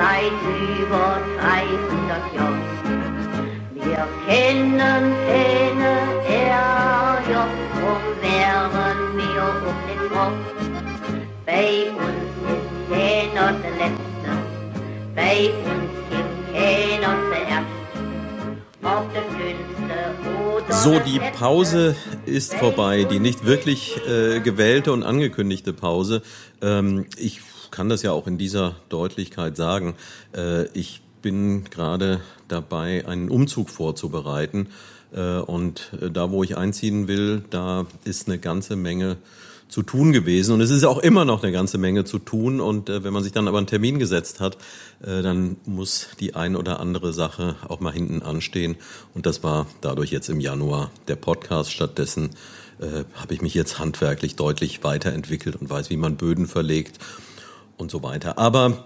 Seit über 300 Jahren. Wir kennen keine So, die Pause ist vorbei, die nicht wirklich äh, gewählte und angekündigte Pause. Ähm, ich kann das ja auch in dieser Deutlichkeit sagen. Äh, ich bin gerade dabei, einen Umzug vorzubereiten. Äh, und äh, da, wo ich einziehen will, da ist eine ganze Menge zu tun gewesen. Und es ist auch immer noch eine ganze Menge zu tun. Und äh, wenn man sich dann aber einen Termin gesetzt hat, äh, dann muss die ein oder andere Sache auch mal hinten anstehen. Und das war dadurch jetzt im Januar der Podcast. Stattdessen äh, habe ich mich jetzt handwerklich deutlich weiterentwickelt und weiß, wie man Böden verlegt und so weiter. Aber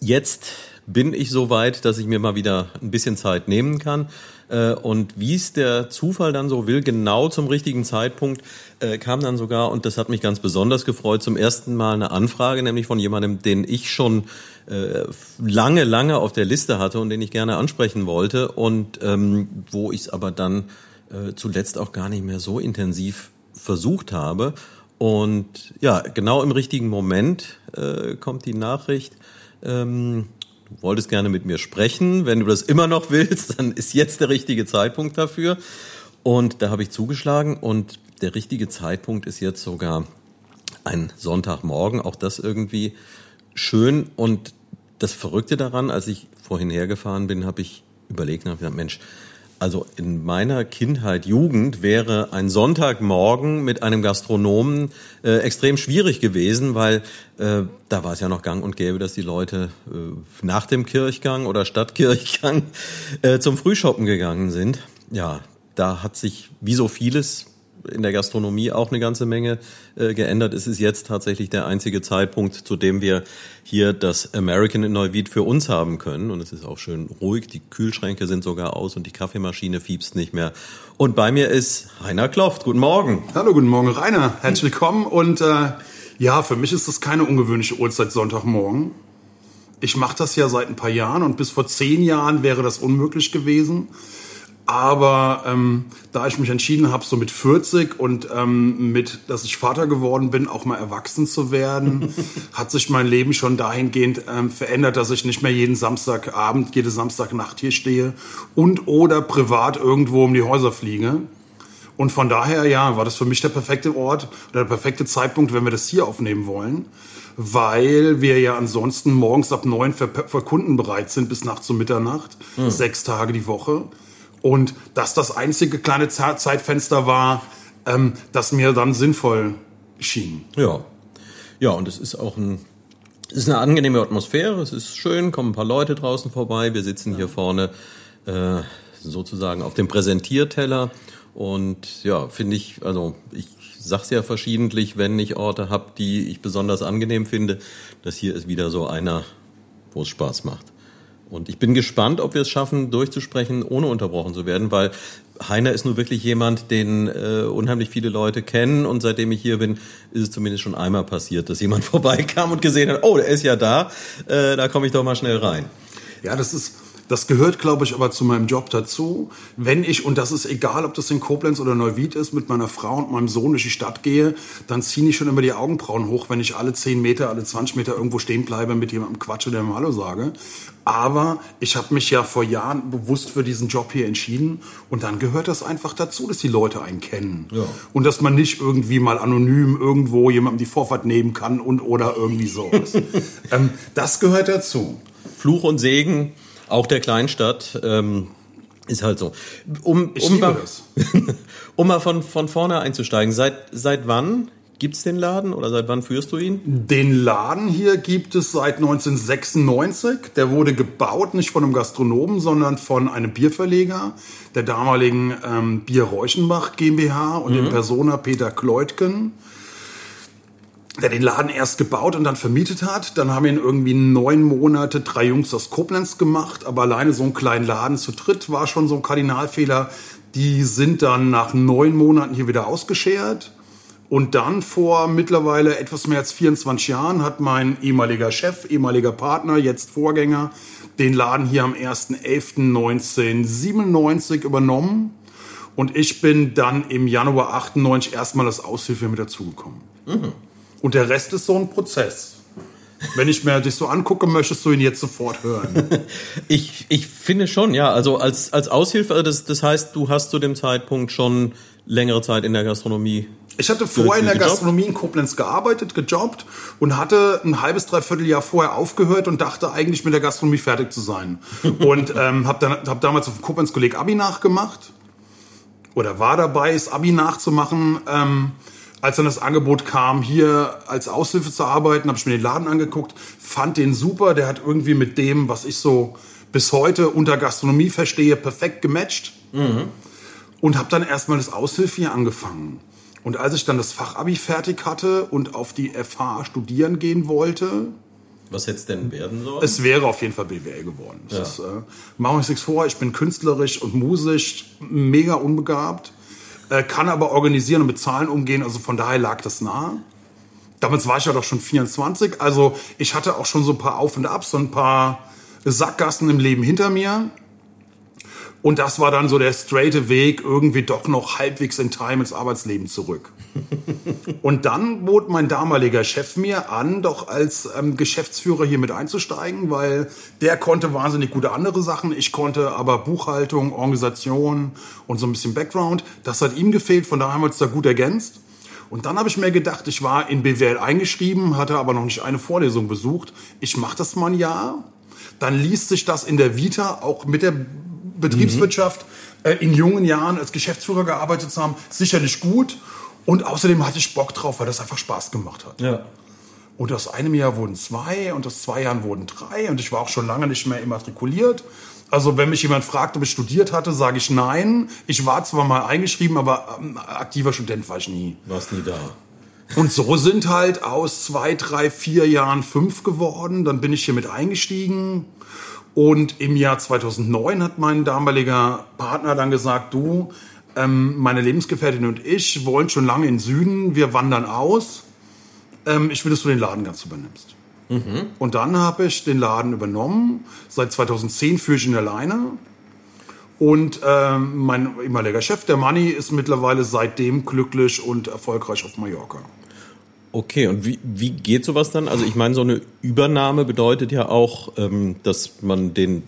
jetzt bin ich so weit, dass ich mir mal wieder ein bisschen Zeit nehmen kann. Äh, Und wie es der Zufall dann so will, genau zum richtigen Zeitpunkt äh, kam dann sogar, und das hat mich ganz besonders gefreut, zum ersten Mal eine Anfrage, nämlich von jemandem, den ich schon äh, lange, lange auf der Liste hatte und den ich gerne ansprechen wollte und ähm, wo ich es aber dann zuletzt auch gar nicht mehr so intensiv versucht habe. Und ja, genau im richtigen Moment äh, kommt die Nachricht, ähm, du wolltest gerne mit mir sprechen. Wenn du das immer noch willst, dann ist jetzt der richtige Zeitpunkt dafür. Und da habe ich zugeschlagen und der richtige Zeitpunkt ist jetzt sogar ein Sonntagmorgen. Auch das irgendwie schön. Und das Verrückte daran, als ich vorhin hergefahren bin, habe ich überlegt und habe gesagt, Mensch, also in meiner Kindheit, Jugend wäre ein Sonntagmorgen mit einem Gastronomen äh, extrem schwierig gewesen, weil äh, da war es ja noch gang und gäbe, dass die Leute äh, nach dem Kirchgang oder Stadtkirchgang äh, zum Frühshoppen gegangen sind. Ja, da hat sich wie so vieles in der Gastronomie auch eine ganze Menge äh, geändert. Es ist jetzt tatsächlich der einzige Zeitpunkt, zu dem wir hier das American in Neuwied für uns haben können. Und es ist auch schön ruhig. Die Kühlschränke sind sogar aus und die Kaffeemaschine fiebst nicht mehr. Und bei mir ist Heiner Kloft. Guten Morgen. Hallo, guten Morgen, Rainer. Herzlich willkommen. Und äh, ja, für mich ist das keine ungewöhnliche Uhrzeit Sonntagmorgen. Ich mache das ja seit ein paar Jahren und bis vor zehn Jahren wäre das unmöglich gewesen. Aber ähm, da ich mich entschieden habe, so mit 40 und ähm, mit, dass ich Vater geworden bin, auch mal erwachsen zu werden, hat sich mein Leben schon dahingehend ähm, verändert, dass ich nicht mehr jeden Samstagabend, jede Samstagnacht hier stehe und oder privat irgendwo um die Häuser fliege. Und von daher, ja, war das für mich der perfekte Ort oder der perfekte Zeitpunkt, wenn wir das hier aufnehmen wollen. Weil wir ja ansonsten morgens ab neun für, für Kunden bereit sind bis nachts um Mitternacht, sechs Tage die Woche. Und dass das einzige kleine Ze- Zeitfenster war, ähm, das mir dann sinnvoll schien. Ja. Ja, und es ist auch ein, es ist eine angenehme Atmosphäre. Es ist schön, kommen ein paar Leute draußen vorbei. Wir sitzen hier vorne äh, sozusagen auf dem Präsentierteller. Und ja, finde ich, also ich sag's ja verschiedentlich, wenn ich Orte habe, die ich besonders angenehm finde. Das hier ist wieder so einer, wo es Spaß macht. Und ich bin gespannt, ob wir es schaffen, durchzusprechen, ohne unterbrochen zu werden, weil Heiner ist nun wirklich jemand, den äh, unheimlich viele Leute kennen. Und seitdem ich hier bin, ist es zumindest schon einmal passiert, dass jemand vorbeikam und gesehen hat, oh, der ist ja da, äh, da komme ich doch mal schnell rein. Ja, das ist, das gehört, glaube ich, aber zu meinem Job dazu. Wenn ich, und das ist egal, ob das in Koblenz oder Neuwied ist, mit meiner Frau und meinem Sohn durch die Stadt gehe, dann ziehen ich schon immer die Augenbrauen hoch, wenn ich alle 10 Meter, alle 20 Meter irgendwo stehen bleibe, mit jemandem quatsche, der mir Hallo sage. Aber ich habe mich ja vor Jahren bewusst für diesen Job hier entschieden und dann gehört das einfach dazu, dass die Leute einen kennen. Ja. Und dass man nicht irgendwie mal anonym irgendwo jemandem die Vorfahrt nehmen kann und oder irgendwie sowas. ähm, das gehört dazu. Fluch und Segen, auch der Kleinstadt, ähm, ist halt so. Um, Ich um, mal, um mal von, von vorne einzusteigen, seit, seit wann gibt's den Laden oder seit wann führst du ihn? Den Laden hier gibt es seit 1996. Der wurde gebaut nicht von einem Gastronomen, sondern von einem Bierverleger, der damaligen ähm, Bier Reuchenbach GmbH und dem Persona Peter Kleutken, der den Laden erst gebaut und dann vermietet hat. Dann haben ihn irgendwie neun Monate drei Jungs aus Koblenz gemacht, aber alleine so einen kleinen Laden zu dritt war schon so ein Kardinalfehler. Die sind dann nach neun Monaten hier wieder ausgeschert. Und dann vor mittlerweile etwas mehr als 24 Jahren hat mein ehemaliger Chef, ehemaliger Partner, jetzt Vorgänger, den Laden hier am 1.11.1997 übernommen. Und ich bin dann im Januar 98 erstmal als Aushilfe mit dazugekommen. Mhm. Und der Rest ist so ein Prozess. Wenn ich mir dich so angucke, möchtest du ihn jetzt sofort hören. ich, ich finde schon, ja. Also als, als Aushilfe, also das, das heißt, du hast zu dem Zeitpunkt schon längere Zeit in der Gastronomie. Ich hatte vorher in der Gastronomie in Koblenz gearbeitet, gejobbt und hatte ein halbes, dreiviertel Jahr vorher aufgehört und dachte eigentlich mit der Gastronomie fertig zu sein. und ähm, habe hab damals auf dem Koblenz-Kolleg Abi nachgemacht oder war dabei, das Abi nachzumachen. Ähm, als dann das Angebot kam, hier als Aushilfe zu arbeiten, habe ich mir den Laden angeguckt, fand den super. Der hat irgendwie mit dem, was ich so bis heute unter Gastronomie verstehe, perfekt gematcht. Mhm. Und habe dann erstmal das Aushilfe hier angefangen. Und als ich dann das Fachabi fertig hatte und auf die FH studieren gehen wollte, was hätte es denn werden sollen? Es wäre auf jeden Fall BWL geworden. Ja. Ist, äh, machen wir uns nichts vor, ich bin künstlerisch und musisch mega unbegabt äh, kann aber organisieren und mit Zahlen umgehen. Also von daher lag das nahe. Damals war ich ja doch schon 24. Also ich hatte auch schon so ein paar Auf und Abs, so ein paar Sackgassen im Leben hinter mir. Und das war dann so der straighte Weg, irgendwie doch noch halbwegs in Time ins Arbeitsleben zurück. und dann bot mein damaliger Chef mir an, doch als ähm, Geschäftsführer hier mit einzusteigen, weil der konnte wahnsinnig gute andere Sachen. Ich konnte aber Buchhaltung, Organisation und so ein bisschen Background. Das hat ihm gefehlt, von daher haben wir uns da gut ergänzt. Und dann habe ich mir gedacht, ich war in BWL eingeschrieben, hatte aber noch nicht eine Vorlesung besucht. Ich mache das mal ein Jahr. Dann liest sich das in der Vita auch mit der Betriebswirtschaft mhm. äh, in jungen Jahren als Geschäftsführer gearbeitet zu haben, sicherlich gut. Und außerdem hatte ich Bock drauf, weil das einfach Spaß gemacht hat. Ja. Und aus einem Jahr wurden zwei und aus zwei Jahren wurden drei und ich war auch schon lange nicht mehr immatrikuliert. Also wenn mich jemand fragt, ob ich studiert hatte, sage ich nein. Ich war zwar mal eingeschrieben, aber ähm, aktiver Student war ich nie. Warst nie da. Und so sind halt aus zwei, drei, vier Jahren fünf geworden. Dann bin ich hier mit eingestiegen. Und im Jahr 2009 hat mein damaliger Partner dann gesagt, du, ähm, meine Lebensgefährtin und ich wollen schon lange in den Süden, wir wandern aus. Ähm, ich will, dass du den Laden ganz übernimmst. Mhm. Und dann habe ich den Laden übernommen. Seit 2010 führe ich ihn alleine. Und ähm, mein ehemaliger Chef, der Manni, ist mittlerweile seitdem glücklich und erfolgreich auf Mallorca. Okay, und wie, wie geht sowas dann? Also ich meine, so eine Übernahme bedeutet ja auch, ähm, dass man den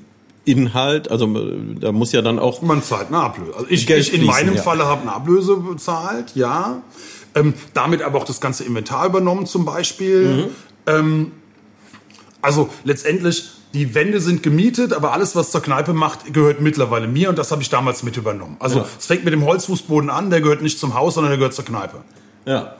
Inhalt, also äh, da muss ja dann auch. Man zahlt eine Ablöse. Also ich, ich in meinem ja. Falle habe eine Ablöse bezahlt, ja. Ähm, damit aber auch das ganze Inventar übernommen zum Beispiel. Mhm. Ähm, also letztendlich, die Wände sind gemietet, aber alles, was zur Kneipe macht, gehört mittlerweile mir und das habe ich damals mit übernommen. Also ja. es fängt mit dem Holzfußboden an, der gehört nicht zum Haus, sondern der gehört zur Kneipe. Ja.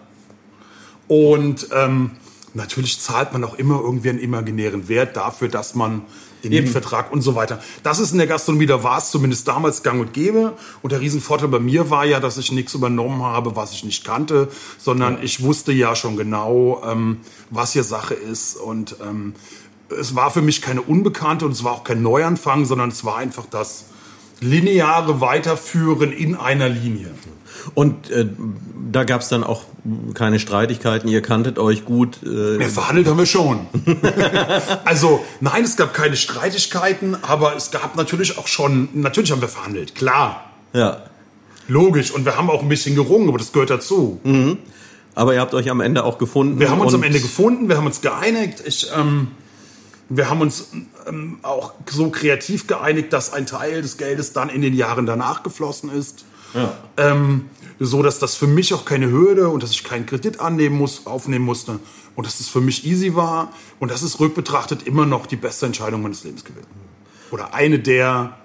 Und ähm, natürlich zahlt man auch immer irgendwie einen imaginären Wert dafür, dass man den Eben. Mietvertrag und so weiter. Das ist in der Gastronomie, da war es zumindest damals gang und gäbe. Und der Riesenvorteil bei mir war ja, dass ich nichts übernommen habe, was ich nicht kannte, sondern ja. ich wusste ja schon genau, ähm, was hier Sache ist. Und ähm, es war für mich keine Unbekannte und es war auch kein Neuanfang, sondern es war einfach das lineare Weiterführen in einer Linie. Und äh, da gab es dann auch keine Streitigkeiten, ihr kanntet euch gut. Äh ja, verhandelt haben wir schon. also nein, es gab keine Streitigkeiten, aber es gab natürlich auch schon, natürlich haben wir verhandelt, klar. Ja. Logisch, und wir haben auch ein bisschen gerungen, aber das gehört dazu. Mhm. Aber ihr habt euch am Ende auch gefunden. Wir haben uns am Ende gefunden, wir haben uns geeinigt. Ich, ähm, wir haben uns ähm, auch so kreativ geeinigt, dass ein Teil des Geldes dann in den Jahren danach geflossen ist. Ja. Ähm, so dass das für mich auch keine Hürde und dass ich keinen Kredit annehmen muss, aufnehmen musste und dass es für mich easy war und das ist rückbetrachtet immer noch die beste Entscheidung meines Lebens gewesen. Oder eine der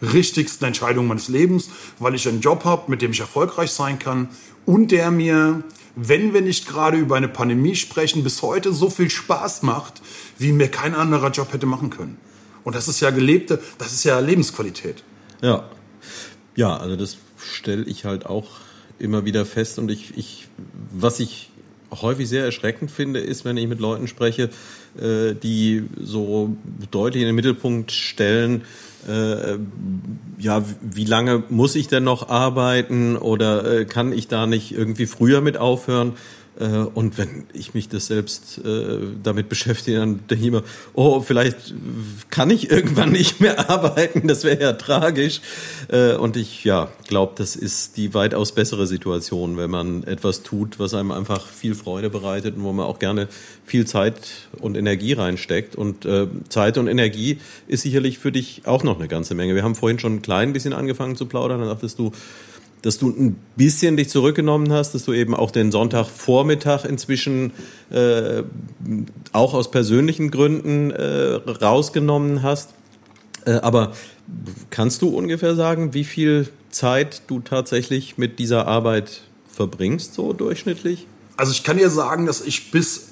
richtigsten Entscheidungen meines Lebens, weil ich einen Job habe, mit dem ich erfolgreich sein kann und der mir, wenn wir nicht gerade über eine Pandemie sprechen, bis heute so viel Spaß macht, wie mir kein anderer Job hätte machen können. Und das ist ja gelebte, das ist ja Lebensqualität. Ja. Ja, also das stelle ich halt auch immer wieder fest und ich, ich was ich häufig sehr erschreckend finde, ist, wenn ich mit Leuten spreche, äh, die so deutlich in den Mittelpunkt stellen, äh, ja, wie lange muss ich denn noch arbeiten oder äh, kann ich da nicht irgendwie früher mit aufhören? Äh, und wenn ich mich das selbst äh, damit beschäftige, dann denke ich immer, oh, vielleicht kann ich irgendwann nicht mehr arbeiten, das wäre ja tragisch. Äh, und ich ja, glaube, das ist die weitaus bessere Situation, wenn man etwas tut, was einem einfach viel Freude bereitet und wo man auch gerne viel Zeit und Energie reinsteckt. Und äh, Zeit und Energie ist sicherlich für dich auch noch eine ganze Menge. Wir haben vorhin schon ein klein bisschen angefangen zu plaudern, dann sagtest du, dass du ein bisschen dich zurückgenommen hast, dass du eben auch den Sonntagvormittag inzwischen äh, auch aus persönlichen Gründen äh, rausgenommen hast. Äh, aber kannst du ungefähr sagen, wie viel Zeit du tatsächlich mit dieser Arbeit verbringst, so durchschnittlich? Also ich kann dir sagen, dass ich bis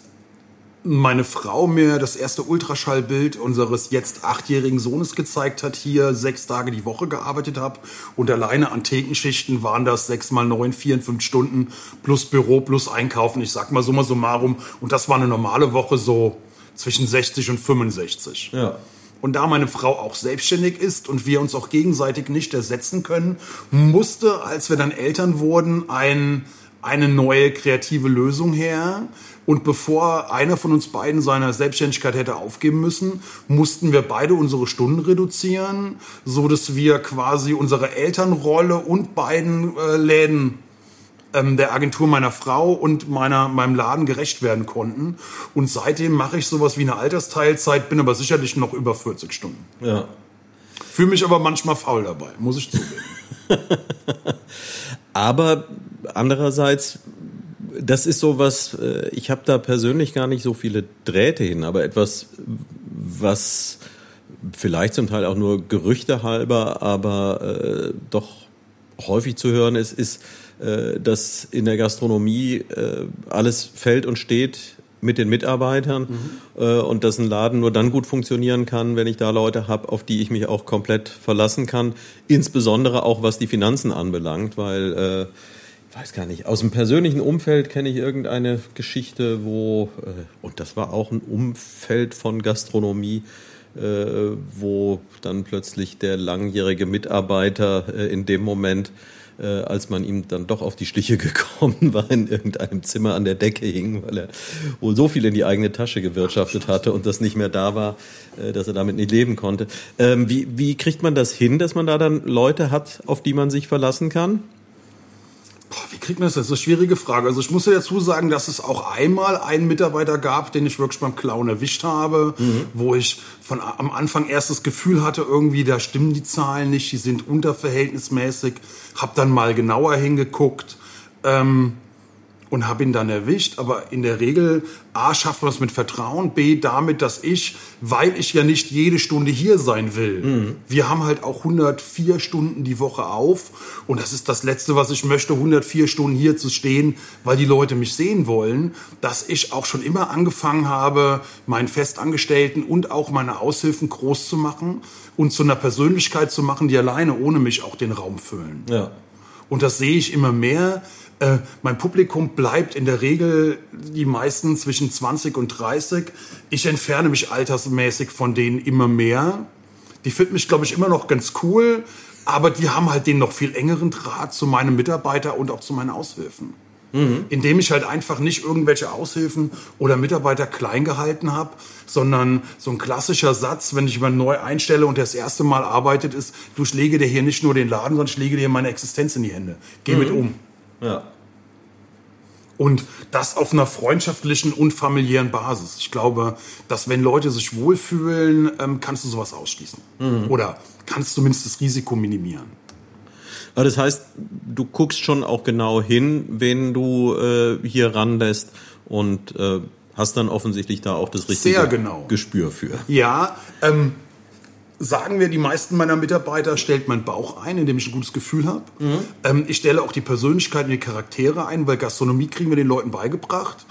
meine Frau mir das erste Ultraschallbild unseres jetzt achtjährigen Sohnes gezeigt hat, hier sechs Tage die Woche gearbeitet habe und alleine an Thekenschichten waren das sechs mal neun, vier, fünf Stunden plus Büro plus Einkaufen. Ich sag mal summa summarum und das war eine normale Woche so zwischen 60 und 65. Ja. Und da meine Frau auch selbstständig ist und wir uns auch gegenseitig nicht ersetzen können, musste, als wir dann Eltern wurden, ein, eine neue kreative Lösung her. Und bevor einer von uns beiden seine Selbstständigkeit hätte aufgeben müssen, mussten wir beide unsere Stunden reduzieren, so dass wir quasi unsere Elternrolle und beiden äh, Läden ähm, der Agentur meiner Frau und meiner, meinem Laden gerecht werden konnten. Und seitdem mache ich sowas wie eine Altersteilzeit, bin aber sicherlich noch über 40 Stunden. Ja. Fühle mich aber manchmal faul dabei, muss ich zugeben. aber andererseits das ist so was, äh, ich habe da persönlich gar nicht so viele Drähte hin, aber etwas, was vielleicht zum Teil auch nur Gerüchte halber, aber äh, doch häufig zu hören ist, ist, äh, dass in der Gastronomie äh, alles fällt und steht mit den Mitarbeitern mhm. äh, und dass ein Laden nur dann gut funktionieren kann, wenn ich da Leute habe, auf die ich mich auch komplett verlassen kann, insbesondere auch was die Finanzen anbelangt, weil äh, weiß gar nicht, aus dem persönlichen Umfeld kenne ich irgendeine Geschichte, wo, äh, und das war auch ein Umfeld von Gastronomie, äh, wo dann plötzlich der langjährige Mitarbeiter äh, in dem Moment, äh, als man ihm dann doch auf die Stiche gekommen war, in irgendeinem Zimmer an der Decke hing, weil er wohl so viel in die eigene Tasche gewirtschaftet hatte und das nicht mehr da war, äh, dass er damit nicht leben konnte. Ähm, wie, wie kriegt man das hin, dass man da dann Leute hat, auf die man sich verlassen kann? Boah, wie kriegt man das? Das ist eine schwierige Frage. Also ich muss ja dazu sagen, dass es auch einmal einen Mitarbeiter gab, den ich wirklich beim Clown erwischt habe, mhm. wo ich von am Anfang erst das Gefühl hatte, irgendwie da stimmen die Zahlen nicht, die sind unterverhältnismäßig. Hab dann mal genauer hingeguckt. Ähm, und habe ihn dann erwischt. Aber in der Regel, A, schafft man es mit Vertrauen, B, damit, dass ich, weil ich ja nicht jede Stunde hier sein will, mhm. wir haben halt auch 104 Stunden die Woche auf. Und das ist das Letzte, was ich möchte, 104 Stunden hier zu stehen, weil die Leute mich sehen wollen, dass ich auch schon immer angefangen habe, meinen Festangestellten und auch meine Aushilfen groß zu machen und zu einer Persönlichkeit zu machen, die alleine ohne mich auch den Raum füllen. Ja. Und das sehe ich immer mehr, äh, mein Publikum bleibt in der Regel die meisten zwischen 20 und 30. Ich entferne mich altersmäßig von denen immer mehr. Die finden mich, glaube ich, immer noch ganz cool, aber die haben halt den noch viel engeren Draht zu meinem Mitarbeiter und auch zu meinen Aushilfen. Mhm. Indem ich halt einfach nicht irgendwelche Aushilfen oder Mitarbeiter klein gehalten habe, sondern so ein klassischer Satz, wenn ich jemanden neu einstelle und der das erste Mal arbeitet, ist, du schläge dir hier nicht nur den Laden, sondern ich lege dir meine Existenz in die Hände. Geh mhm. mit um. Ja. Und das auf einer freundschaftlichen und familiären Basis. Ich glaube, dass wenn Leute sich wohlfühlen, ähm, kannst du sowas ausschließen. Mhm. Oder kannst zumindest das Risiko minimieren. Aber das heißt, du guckst schon auch genau hin, wen du äh, hier ranlässt und äh, hast dann offensichtlich da auch das richtige genau. Gespür für. Ja, ähm, sagen wir, die meisten meiner Mitarbeiter stellt mein Bauch ein, indem ich ein gutes Gefühl habe. Mhm. Ähm, ich stelle auch die Persönlichkeit und die Charaktere ein, weil Gastronomie kriegen wir den Leuten beigebracht,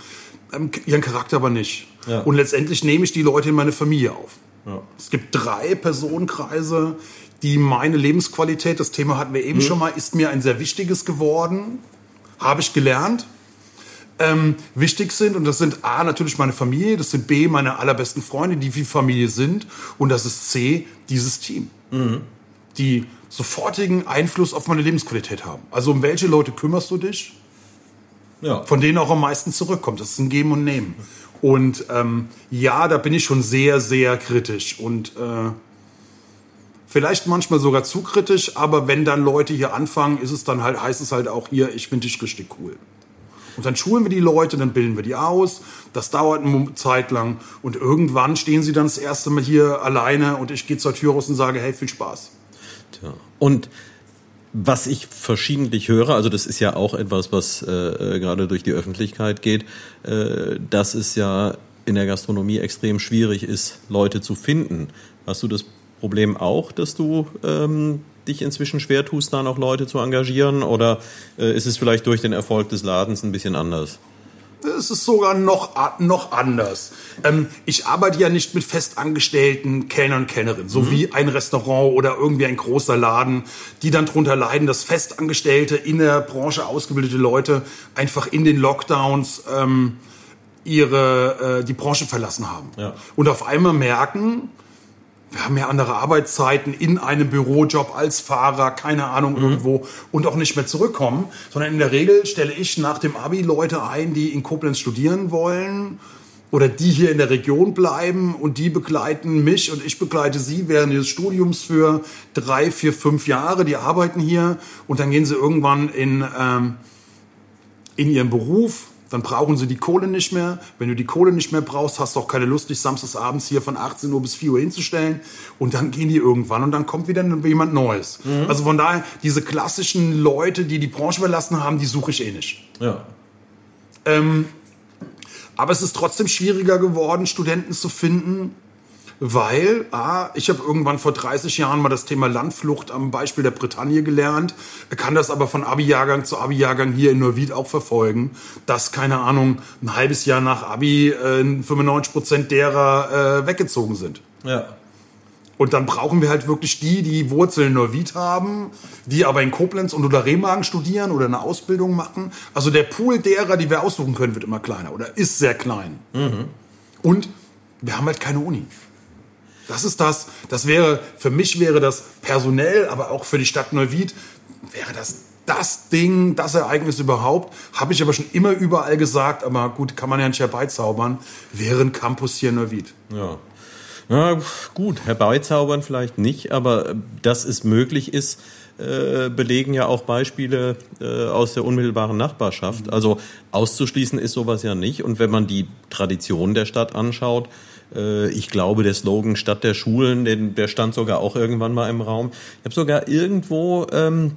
ähm, ihren Charakter aber nicht. Ja. Und letztendlich nehme ich die Leute in meine Familie auf. Ja. Es gibt drei Personenkreise, die meine Lebensqualität, das Thema hatten wir eben mhm. schon mal, ist mir ein sehr wichtiges geworden, habe ich gelernt. Ähm, wichtig sind. Und das sind A, natürlich meine Familie, das sind B, meine allerbesten Freunde, die wie Familie sind. Und das ist C, dieses Team. Mhm. Die sofortigen Einfluss auf meine Lebensqualität haben. Also um welche Leute kümmerst du dich? Ja. Von denen auch am meisten zurückkommt. Das ist ein Geben und Nehmen. Und ähm, ja, da bin ich schon sehr, sehr kritisch. Und äh, vielleicht manchmal sogar zu kritisch, aber wenn dann Leute hier anfangen, ist es dann halt, heißt es halt auch hier, ich finde dich richtig cool. Und dann schulen wir die Leute, dann bilden wir die aus. Das dauert eine Zeit lang. Und irgendwann stehen sie dann das erste Mal hier alleine und ich gehe zur Tür raus und sage, hey, viel Spaß. Tja. Und was ich verschiedentlich höre, also das ist ja auch etwas, was äh, äh, gerade durch die Öffentlichkeit geht, äh, dass es ja in der Gastronomie extrem schwierig ist, Leute zu finden. Hast du das Problem auch, dass du ähm, dich inzwischen schwer tust, da noch Leute zu engagieren? Oder äh, ist es vielleicht durch den Erfolg des Ladens ein bisschen anders? Es ist sogar noch, noch anders. Ähm, ich arbeite ja nicht mit festangestellten Kellnern und Kellnerinnen, so mhm. wie ein Restaurant oder irgendwie ein großer Laden, die dann darunter leiden, dass festangestellte, in der Branche ausgebildete Leute einfach in den Lockdowns ähm, ihre, äh, die Branche verlassen haben. Ja. Und auf einmal merken, wir haben ja andere Arbeitszeiten in einem Bürojob als Fahrer, keine Ahnung, mhm. irgendwo und auch nicht mehr zurückkommen, sondern in der Regel stelle ich nach dem Abi Leute ein, die in Koblenz studieren wollen oder die hier in der Region bleiben und die begleiten mich und ich begleite sie während des Studiums für drei, vier, fünf Jahre. Die arbeiten hier und dann gehen sie irgendwann in, ähm, in ihren Beruf dann brauchen sie die Kohle nicht mehr. Wenn du die Kohle nicht mehr brauchst, hast du auch keine Lust, dich samstags abends hier von 18 Uhr bis 4 Uhr hinzustellen. Und dann gehen die irgendwann und dann kommt wieder jemand Neues. Mhm. Also von daher, diese klassischen Leute, die die Branche verlassen haben, die suche ich eh nicht. Ja. Ähm, aber es ist trotzdem schwieriger geworden, Studenten zu finden, weil ah, ich habe irgendwann vor 30 Jahren mal das Thema Landflucht am Beispiel der Bretagne gelernt, kann das aber von Abi-Jahrgang zu Abi-Jahrgang hier in Neuwied auch verfolgen, dass, keine Ahnung, ein halbes Jahr nach Abi äh, 95 Prozent derer äh, weggezogen sind. Ja. Und dann brauchen wir halt wirklich die, die Wurzeln in Neuwied haben, die aber in Koblenz und oder Remagen studieren oder eine Ausbildung machen. Also der Pool derer, die wir aussuchen können, wird immer kleiner oder ist sehr klein. Mhm. Und wir haben halt keine Uni. Das ist das. Das wäre, für mich wäre das personell, aber auch für die Stadt Neuwied, wäre das das Ding, das Ereignis überhaupt. Habe ich aber schon immer überall gesagt, aber gut, kann man ja nicht herbeizaubern, wäre ein Campus hier in Neuwied. Ja. Na gut, herbeizaubern vielleicht nicht, aber dass es möglich ist, äh, belegen ja auch Beispiele äh, aus der unmittelbaren Nachbarschaft. Mhm. Also auszuschließen ist sowas ja nicht. Und wenn man die Tradition der Stadt anschaut, äh, ich glaube, der Slogan Stadt der Schulen, den, der stand sogar auch irgendwann mal im Raum. Ich habe sogar irgendwo ähm,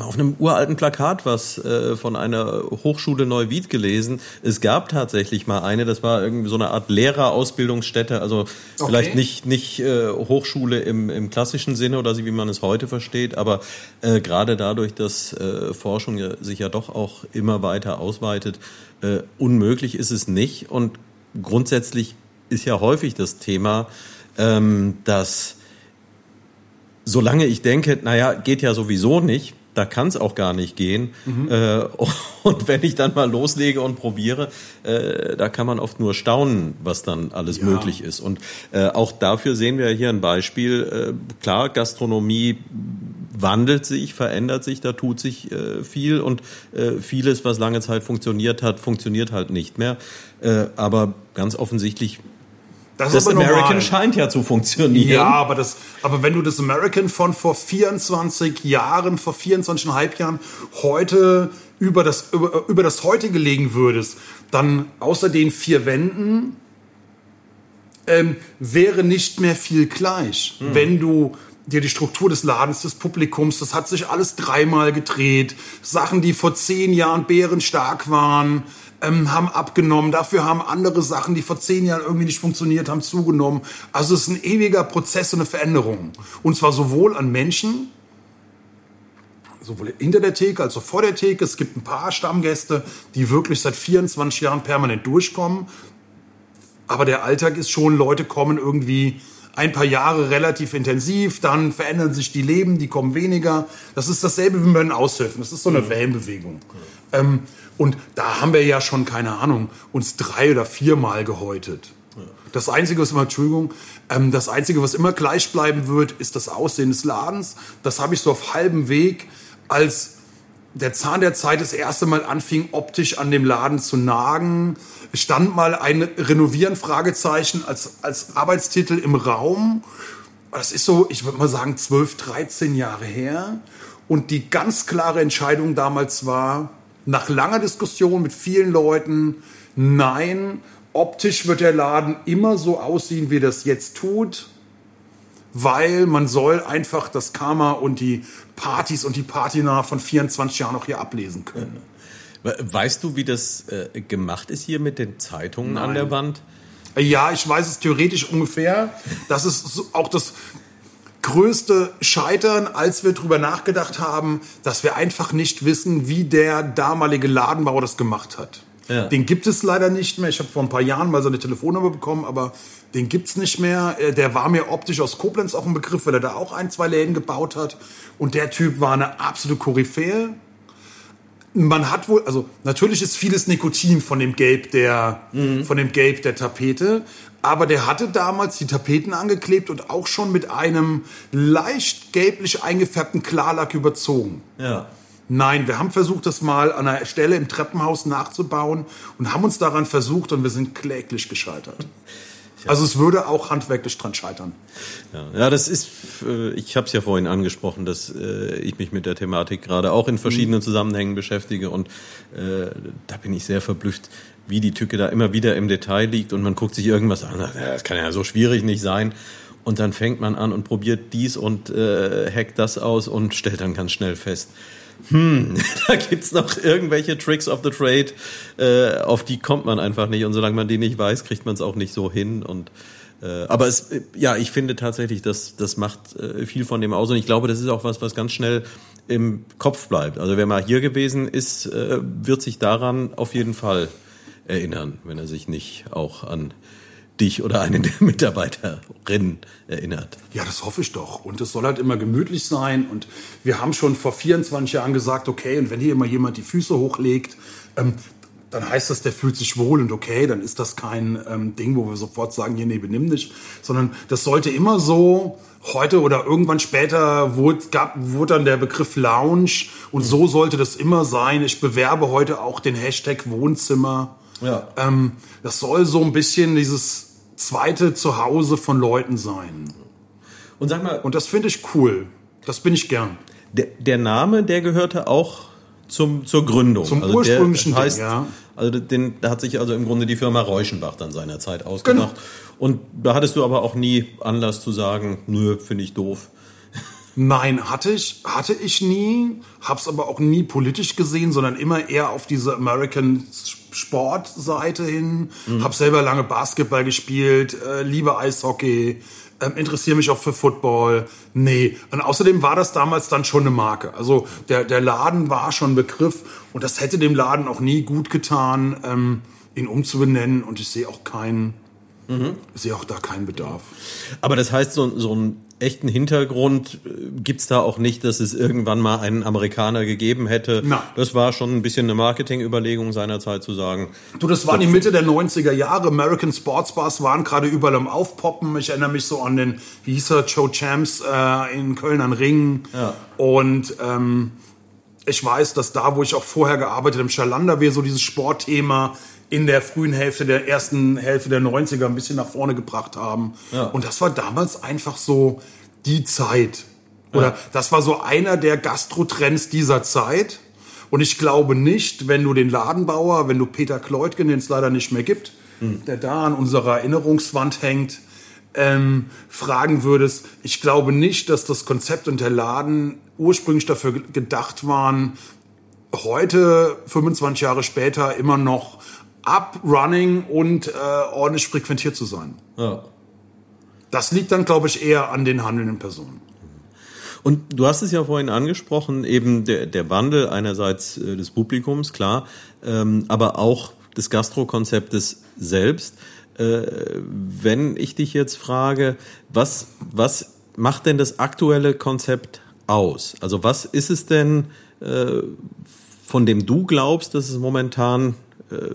auf einem uralten Plakat was äh, von einer Hochschule Neuwied gelesen. Es gab tatsächlich mal eine, das war irgendwie so eine Art Lehrerausbildungsstätte, also okay. vielleicht nicht nicht äh, Hochschule im, im klassischen Sinne oder wie man es heute versteht, aber äh, gerade dadurch, dass äh, Forschung ja, sich ja doch auch immer weiter ausweitet, äh, unmöglich ist es nicht und grundsätzlich ist ja häufig das Thema, ähm, dass solange ich denke, naja, geht ja sowieso nicht, da kann es auch gar nicht gehen. Mhm. Äh, und wenn ich dann mal loslege und probiere, äh, da kann man oft nur staunen, was dann alles ja. möglich ist. Und äh, auch dafür sehen wir hier ein Beispiel. Äh, klar, Gastronomie wandelt sich, verändert sich, da tut sich äh, viel und äh, vieles, was lange Zeit funktioniert hat, funktioniert halt nicht mehr. Aber ganz offensichtlich das, das American normal. scheint ja zu funktionieren. Ja, aber, das, aber wenn du das American von vor 24 Jahren, vor 24,5 Jahren heute über das, über, über das heutige legen würdest, dann außer den vier Wänden ähm, wäre nicht mehr viel gleich. Hm. Wenn du dir die Struktur des Ladens, des Publikums, das hat sich alles dreimal gedreht. Sachen, die vor zehn Jahren bärenstark waren, ähm, haben abgenommen. Dafür haben andere Sachen, die vor zehn Jahren irgendwie nicht funktioniert haben, zugenommen. Also es ist ein ewiger Prozess und eine Veränderung. Und zwar sowohl an Menschen, sowohl hinter der Theke als auch vor der Theke. Es gibt ein paar Stammgäste, die wirklich seit 24 Jahren permanent durchkommen. Aber der Alltag ist schon, Leute kommen irgendwie ein paar Jahre relativ intensiv, dann verändern sich die Leben, die kommen weniger. Das ist dasselbe wie bei den Aushilfen. Das ist so eine mhm. Wellenbewegung. Ähm, und da haben wir ja schon, keine Ahnung, uns drei oder viermal gehäutet. Das Einzige, was immer, Entschuldigung, ähm, das Einzige, was immer gleich bleiben wird, ist das Aussehen des Ladens. Das habe ich so auf halbem Weg, als der Zahn der Zeit das erste Mal anfing, optisch an dem Laden zu nagen. Stand mal ein Renovieren, Fragezeichen, als, als Arbeitstitel im Raum. Das ist so, ich würde mal sagen, 12, 13 Jahre her. Und die ganz klare Entscheidung damals war, nach langer Diskussion mit vielen Leuten, nein, optisch wird der Laden immer so aussehen, wie das jetzt tut, weil man soll einfach das Karma und die Partys und die Patina von 24 Jahren auch hier ablesen können. Weißt du, wie das äh, gemacht ist hier mit den Zeitungen Nein. an der Wand? Ja, ich weiß es theoretisch ungefähr. Das ist auch das größte Scheitern, als wir darüber nachgedacht haben, dass wir einfach nicht wissen, wie der damalige Ladenbauer das gemacht hat. Ja. Den gibt es leider nicht mehr. Ich habe vor ein paar Jahren mal seine Telefonnummer bekommen, aber den gibt es nicht mehr. Äh, der war mir optisch aus Koblenz auch ein Begriff, weil er da auch ein, zwei Läden gebaut hat. Und der Typ war eine absolute Koryphäe. Man hat wohl, also natürlich ist vieles Nikotin von dem Gelb der, mhm. von dem Gelb der Tapete, aber der hatte damals die Tapeten angeklebt und auch schon mit einem leicht gelblich eingefärbten Klarlack überzogen. Ja. Nein, wir haben versucht, das mal an einer Stelle im Treppenhaus nachzubauen und haben uns daran versucht und wir sind kläglich gescheitert. Also es würde auch handwerklich dran scheitern. Ja, ja das ist, äh, ich habe es ja vorhin angesprochen, dass äh, ich mich mit der Thematik gerade auch in verschiedenen mhm. Zusammenhängen beschäftige und äh, da bin ich sehr verblüfft, wie die Tücke da immer wieder im Detail liegt und man guckt sich irgendwas an, das kann ja so schwierig nicht sein. Und dann fängt man an und probiert dies und äh, hackt das aus und stellt dann ganz schnell fest, hm, da gibt's noch irgendwelche Tricks of the Trade, äh, auf die kommt man einfach nicht. Und solange man die nicht weiß, kriegt man es auch nicht so hin. Und äh, aber es, ja, ich finde tatsächlich, dass das macht äh, viel von dem aus. Und ich glaube, das ist auch was, was ganz schnell im Kopf bleibt. Also wer mal hier gewesen ist, äh, wird sich daran auf jeden Fall erinnern, wenn er sich nicht auch an dich oder einen der Mitarbeiterinnen erinnert. Ja, das hoffe ich doch. Und es soll halt immer gemütlich sein. Und wir haben schon vor 24 Jahren gesagt, okay, und wenn hier immer jemand die Füße hochlegt, ähm, dann heißt das, der fühlt sich wohl und okay, dann ist das kein ähm, Ding, wo wir sofort sagen, hier, nee, benimm dich, sondern das sollte immer so, heute oder irgendwann später wurde, gab, wurde dann der Begriff Lounge und so sollte das immer sein. Ich bewerbe heute auch den Hashtag Wohnzimmer. Ja. Ähm, das soll so ein bisschen dieses zweite Zuhause von Leuten sein. Und sag mal. Und das finde ich cool. Das bin ich gern. Der, der Name, der gehörte auch zum, zur Gründung. Zum also ursprünglichen der heißt, Ding, ja. Also den, da hat sich also im Grunde die Firma Reuschenbach dann seinerzeit ausgedacht. Genau. Und da hattest du aber auch nie Anlass zu sagen, nö, finde ich doof. Nein, hatte ich, hatte ich nie, hab's aber auch nie politisch gesehen, sondern immer eher auf diese American Sportseite hin. Mhm. Hab selber lange Basketball gespielt, äh, liebe Eishockey, äh, interessiere mich auch für Football. Nee, und außerdem war das damals dann schon eine Marke. Also der, der Laden war schon ein Begriff und das hätte dem Laden auch nie gut getan, ähm, ihn umzubenennen und ich sehe auch keinen, mhm. sehe auch da keinen Bedarf. Aber das heißt, so, so ein echten Hintergrund äh, gibt's da auch nicht, dass es irgendwann mal einen Amerikaner gegeben hätte. Nein. Das war schon ein bisschen eine Marketingüberlegung seinerzeit zu sagen. Du, das war die Mitte der 90er Jahre. American Sports Bars waren gerade überall am Aufpoppen. Ich erinnere mich so an den, wie hieß er, Joe Champs äh, in Köln an Ringen. Ja. Und ähm, ich weiß, dass da, wo ich auch vorher gearbeitet habe, im Schalander, wir so dieses Sportthema in der frühen Hälfte der ersten Hälfte der 90er ein bisschen nach vorne gebracht haben. Ja. Und das war damals einfach so die Zeit. Oder ja. das war so einer der Gastrotrends dieser Zeit. Und ich glaube nicht, wenn du den Ladenbauer, wenn du Peter Kleutgen, den es leider nicht mehr gibt, mhm. der da an unserer Erinnerungswand hängt, ähm, fragen würdest, ich glaube nicht, dass das Konzept und der Laden ursprünglich dafür gedacht waren, heute, 25 Jahre später, immer noch up, running und äh, ordentlich frequentiert zu sein. Ja. Das liegt dann, glaube ich, eher an den handelnden Personen. Und du hast es ja vorhin angesprochen, eben der, der Wandel einerseits äh, des Publikums, klar, ähm, aber auch des Gastrokonzeptes selbst. Äh, wenn ich dich jetzt frage, was, was macht denn das aktuelle Konzept aus? Also was ist es denn, äh, von dem du glaubst, dass es momentan äh,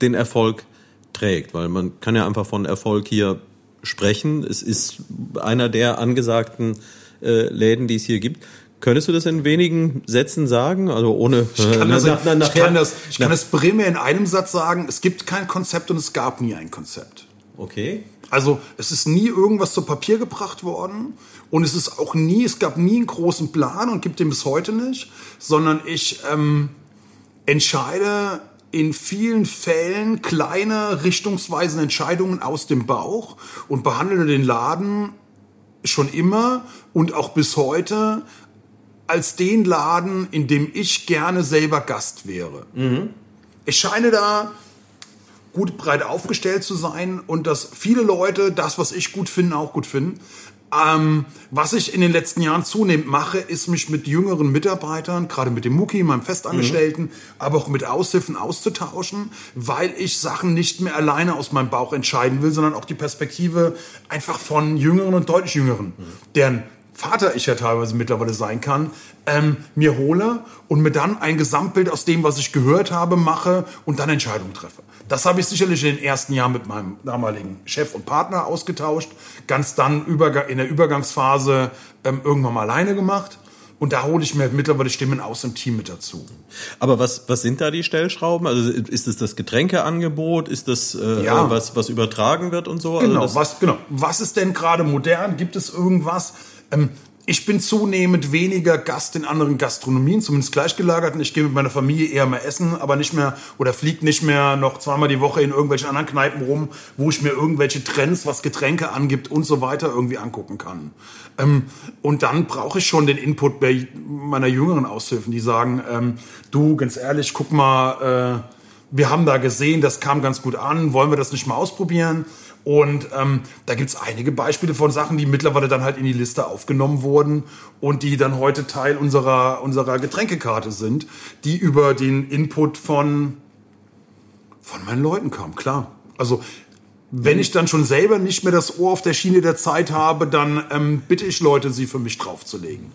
den Erfolg trägt? Weil man kann ja einfach von Erfolg hier sprechen. Es ist einer der angesagten äh, Läden, die es hier gibt. Könntest du das in wenigen Sätzen sagen? Also ohne. Ich kann, das, na, na, ich kann das, ich kann das primär in einem Satz sagen. Es gibt kein Konzept und es gab nie ein Konzept. Okay. Also es ist nie irgendwas zu Papier gebracht worden und es ist auch nie, es gab nie einen großen Plan und gibt den bis heute nicht, sondern ich ähm, entscheide in vielen Fällen kleine richtungsweisende Entscheidungen aus dem Bauch und behandle den Laden schon immer und auch bis heute als den Laden, in dem ich gerne selber Gast wäre. Mhm. Ich scheine da gut breit aufgestellt zu sein und dass viele Leute das, was ich gut finde, auch gut finden. Ähm, was ich in den letzten Jahren zunehmend mache, ist mich mit jüngeren Mitarbeitern, gerade mit dem Mucki, meinem Festangestellten, mhm. aber auch mit Aushilfen auszutauschen, weil ich Sachen nicht mehr alleine aus meinem Bauch entscheiden will, sondern auch die Perspektive einfach von Jüngeren und deutlich Jüngeren, mhm. deren Vater ich ja teilweise mittlerweile sein kann, ähm, mir hole und mir dann ein Gesamtbild aus dem, was ich gehört habe, mache und dann Entscheidungen treffe. Das habe ich sicherlich in den ersten Jahren mit meinem damaligen Chef und Partner ausgetauscht, ganz dann in der Übergangsphase ähm, irgendwann mal alleine gemacht. Und da hole ich mir mittlerweile Stimmen aus dem Team mit dazu. Aber was, was sind da die Stellschrauben? Also ist es das Getränkeangebot? Ist das äh, ja. was, was übertragen wird und so? Also genau, also was, genau. Was ist denn gerade modern? Gibt es irgendwas? Ähm, ich bin zunehmend weniger Gast in anderen Gastronomien, zumindest gleichgelagert. Und ich gehe mit meiner Familie eher mal essen, aber nicht mehr oder fliege nicht mehr noch zweimal die Woche in irgendwelchen anderen Kneipen rum, wo ich mir irgendwelche Trends, was Getränke angibt und so weiter irgendwie angucken kann. Ähm, und dann brauche ich schon den Input bei meiner jüngeren Aushilfen, die sagen, ähm, du, ganz ehrlich, guck mal, äh, wir haben da gesehen, das kam ganz gut an, wollen wir das nicht mal ausprobieren? Und ähm, da gibt's einige Beispiele von Sachen, die mittlerweile dann halt in die Liste aufgenommen wurden und die dann heute Teil unserer, unserer Getränkekarte sind, die über den Input von, von meinen Leuten kamen, klar. Also wenn ich dann schon selber nicht mehr das Ohr auf der Schiene der Zeit habe, dann ähm, bitte ich Leute, sie für mich draufzulegen.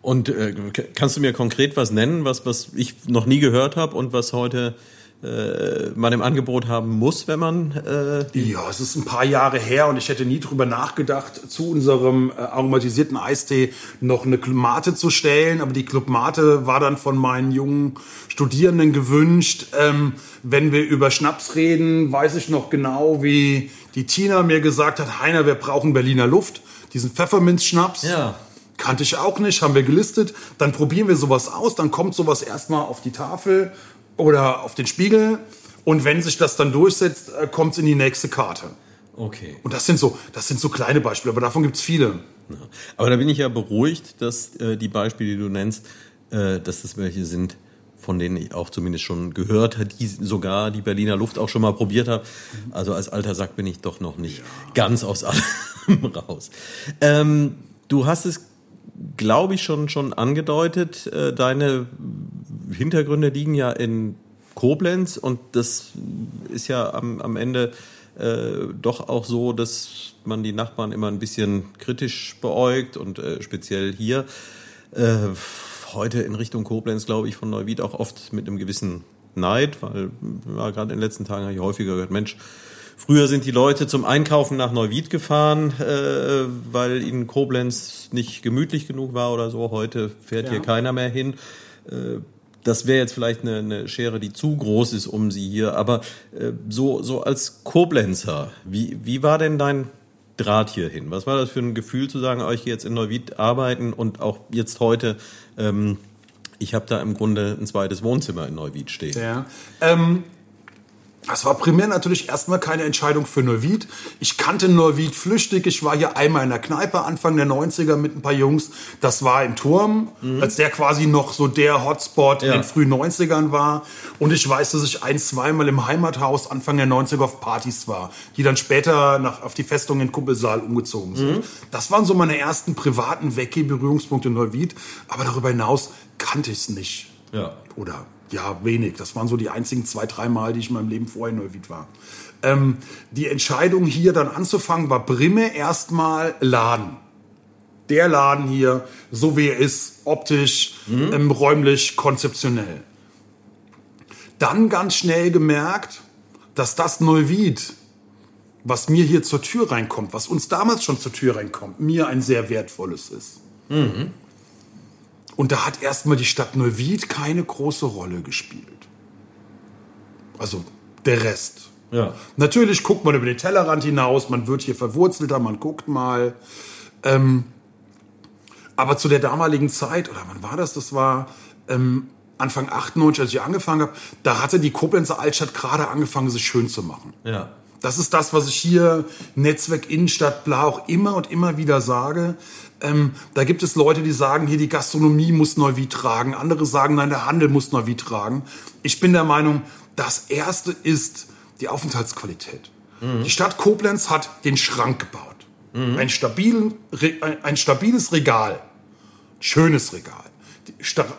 Und äh, kannst du mir konkret was nennen, was, was ich noch nie gehört habe und was heute äh, man im Angebot haben muss, wenn man. Äh ja, es ist ein paar Jahre her und ich hätte nie drüber nachgedacht, zu unserem äh, aromatisierten Eistee noch eine Clubmate zu stellen. Aber die Clubmate war dann von meinen jungen Studierenden gewünscht. Ähm, wenn wir über Schnaps reden, weiß ich noch genau, wie die Tina mir gesagt hat, Heiner, wir brauchen Berliner Luft, diesen Pfefferminzschnaps. Ja. Kannte ich auch nicht, haben wir gelistet. Dann probieren wir sowas aus, dann kommt sowas erstmal auf die Tafel oder auf den Spiegel. Und wenn sich das dann durchsetzt, äh, kommt es in die nächste Karte. Okay. Und das sind so, das sind so kleine Beispiele, aber davon gibt es viele. Ja. Aber da bin ich ja beruhigt, dass äh, die Beispiele, die du nennst, äh, dass das welche sind, von denen ich auch zumindest schon gehört habe, die sogar die Berliner Luft auch schon mal probiert habe. Also als alter Sack bin ich doch noch nicht ja. ganz aus allem raus. Ähm, du hast es, glaube ich, schon, schon angedeutet. Äh, deine Hintergründe liegen ja in Koblenz und das ist ja am, am Ende äh, doch auch so, dass man die Nachbarn immer ein bisschen kritisch beäugt und äh, speziell hier äh, heute in Richtung Koblenz, glaube ich, von Neuwied auch oft mit einem gewissen Neid, weil ja, gerade in den letzten Tagen habe ich häufiger gehört, Mensch, Früher sind die Leute zum Einkaufen nach Neuwied gefahren, äh, weil ihnen Koblenz nicht gemütlich genug war oder so. Heute fährt ja. hier keiner mehr hin. Äh, das wäre jetzt vielleicht eine, eine, Schere, die zu groß ist um sie hier. Aber äh, so, so als Koblenzer, wie, wie war denn dein Draht hierhin? Was war das für ein Gefühl zu sagen, euch jetzt in Neuwied arbeiten und auch jetzt heute, ähm, ich habe da im Grunde ein zweites Wohnzimmer in Neuwied stehen? Ja. Ähm das war primär natürlich erstmal keine Entscheidung für Neuwied. Ich kannte Neuwied flüchtig. Ich war hier einmal in der Kneipe Anfang der 90er mit ein paar Jungs. Das war im Turm, mhm. als der quasi noch so der Hotspot ja. in den frühen 90ern war. Und ich weiß, dass ich ein, zweimal im Heimathaus Anfang der 90er auf Partys war, die dann später nach, auf die Festung in Kuppelsaal umgezogen sind. Mhm. Das waren so meine ersten privaten Wecke-Berührungspunkte in Neuwied. Aber darüber hinaus kannte ich es nicht. Ja. Oder ja, wenig. Das waren so die einzigen zwei, drei Mal, die ich in meinem Leben vorher in Neuwied war. Ähm, die Entscheidung hier dann anzufangen war Brimme erstmal Laden. Der Laden hier, so wie er ist, optisch, mhm. ähm, räumlich, konzeptionell. Dann ganz schnell gemerkt, dass das Neuwied, was mir hier zur Tür reinkommt, was uns damals schon zur Tür reinkommt, mir ein sehr wertvolles ist. Mhm. Und da hat erstmal die Stadt Neuwied keine große Rolle gespielt. Also der Rest. Ja. Natürlich guckt man über den Tellerrand hinaus, man wird hier verwurzelter, man guckt mal. Ähm, aber zu der damaligen Zeit, oder wann war das? Das war ähm, Anfang 98, als ich angefangen habe, da hatte die Koblenzer Altstadt gerade angefangen, sich schön zu machen. Ja. Das ist das, was ich hier Netzwerk Innenstadt Bla auch immer und immer wieder sage. Ähm, da gibt es Leute, die sagen, hier die Gastronomie muss Neuwied tragen. Andere sagen, nein, der Handel muss Neuwied tragen. Ich bin der Meinung, das Erste ist die Aufenthaltsqualität. Mhm. Die Stadt Koblenz hat den Schrank gebaut. Mhm. Ein, stabilen, ein stabiles Regal. Schönes Regal.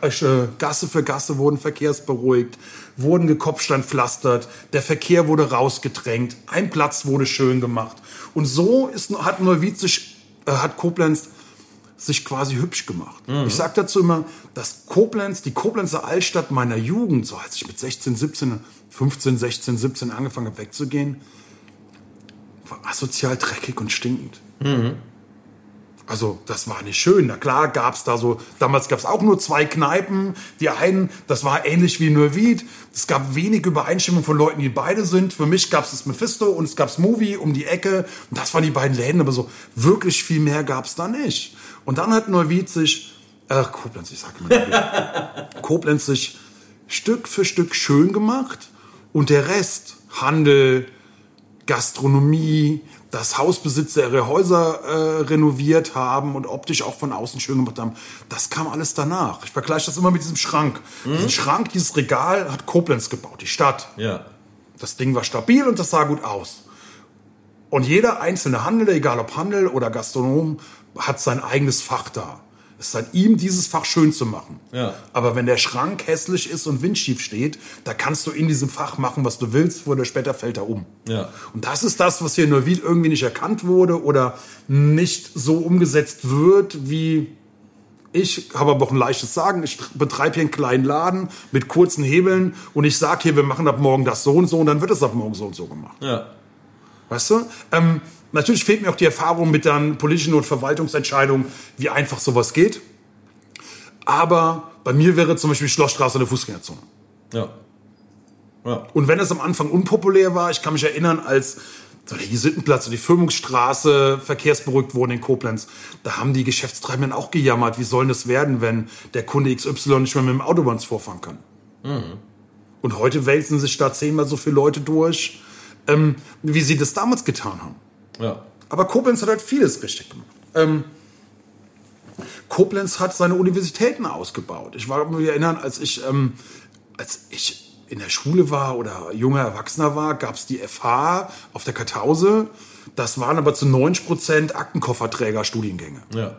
Äh, Gasse für Gasse wurden verkehrsberuhigt, wurden gekopfsteinpflastert, der Verkehr wurde rausgedrängt, ein Platz wurde schön gemacht. Und so ist, hat Neuwied sich, äh, hat Koblenz sich quasi hübsch gemacht. Mhm. Ich sage dazu immer, dass Koblenz, die Koblenzer Altstadt meiner Jugend, so als ich mit 16, 17, 15, 16, 17 angefangen habe wegzugehen, war asozial dreckig und stinkend. Mhm. Also das war nicht schön. Na klar gab es da so, damals gab es auch nur zwei Kneipen. Die einen, das war ähnlich wie Neuwied. Es gab wenig Übereinstimmung von Leuten, die beide sind. Für mich gab es das Mephisto und es gab das Movie um die Ecke. Und das waren die beiden Läden, aber so wirklich viel mehr gab es da nicht. Und dann hat Neuwied sich, äh, Koblenz, ich sag mal, Koblenz sich Stück für Stück schön gemacht. Und der Rest, Handel, Gastronomie, dass Hausbesitzer ihre Häuser äh, renoviert haben und optisch auch von außen schön gemacht haben. Das kam alles danach. Ich vergleiche das immer mit diesem Schrank. Mhm. Diesen Schrank, dieses Regal hat Koblenz gebaut, die Stadt. Ja. Das Ding war stabil und das sah gut aus. Und jeder einzelne Handel, egal ob Handel oder Gastronom, hat sein eigenes Fach da. Es ist an ihm, dieses Fach schön zu machen. Ja. Aber wenn der Schrank hässlich ist und windschief steht, da kannst du in diesem Fach machen, was du willst, oder später fällt er um. Ja. Und das ist das, was hier in Neuwied irgendwie nicht erkannt wurde oder nicht so umgesetzt wird, wie ich habe aber auch ein leichtes Sagen. Ich betreibe hier einen kleinen Laden mit kurzen Hebeln und ich sage hier, wir machen ab morgen das so und so und dann wird es ab morgen so und so gemacht. Ja. Weißt du? Ähm, Natürlich fehlt mir auch die Erfahrung mit dann politischen und Verwaltungsentscheidungen, wie einfach sowas geht. Aber bei mir wäre zum Beispiel Schlossstraße eine Fußgängerzone. Ja. ja. Und wenn es am Anfang unpopulär war, ich kann mich erinnern, als so der Jesittenplatz und die Firmungsstraße verkehrsberuhigt wurden in Koblenz, da haben die Geschäftstreibenden auch gejammert, wie soll das werden, wenn der Kunde XY nicht mehr mit dem Autobahns vorfahren kann. Mhm. Und heute wälzen sich da zehnmal so viele Leute durch, ähm, wie sie das damals getan haben. Ja. Aber Koblenz hat halt vieles richtig gemacht. Ähm, Koblenz hat seine Universitäten ausgebaut. Ich war mich erinnern, als ich, ähm, als ich in der Schule war oder junger Erwachsener war, gab es die FH auf der Kartause. Das waren aber zu 90 Prozent Aktenkofferträger-Studiengänge. Ja.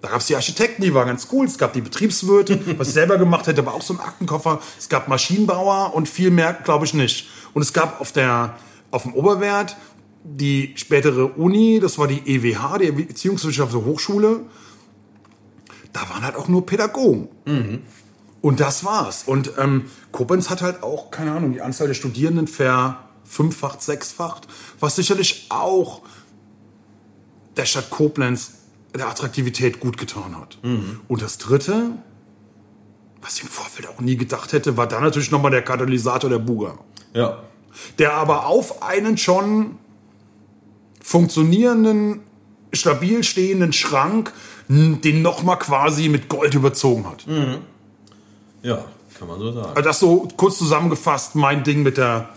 Da gab es die Architekten, die waren ganz cool. Es gab die Betriebswirte, was ich selber gemacht hätte, aber auch so ein Aktenkoffer. Es gab Maschinenbauer und viel mehr, glaube ich, nicht. Und es gab auf der auf dem Oberwert die spätere Uni, das war die EWH, die Erziehungswissenschaftliche Hochschule, da waren halt auch nur Pädagogen. Mhm. Und das war's. Und ähm, Koblenz hat halt auch, keine Ahnung, die Anzahl der Studierenden verfünffacht, sechsfacht, was sicherlich auch der Stadt Koblenz der Attraktivität gut getan hat. Mhm. Und das Dritte, was ich im Vorfeld auch nie gedacht hätte, war dann natürlich nochmal der Katalysator der Buga. Ja. Der aber auf einen schon funktionierenden, stabil stehenden Schrank den nochmal quasi mit Gold überzogen hat. Mhm. Ja, kann man so sagen. Also das so kurz zusammengefasst mein Ding mit der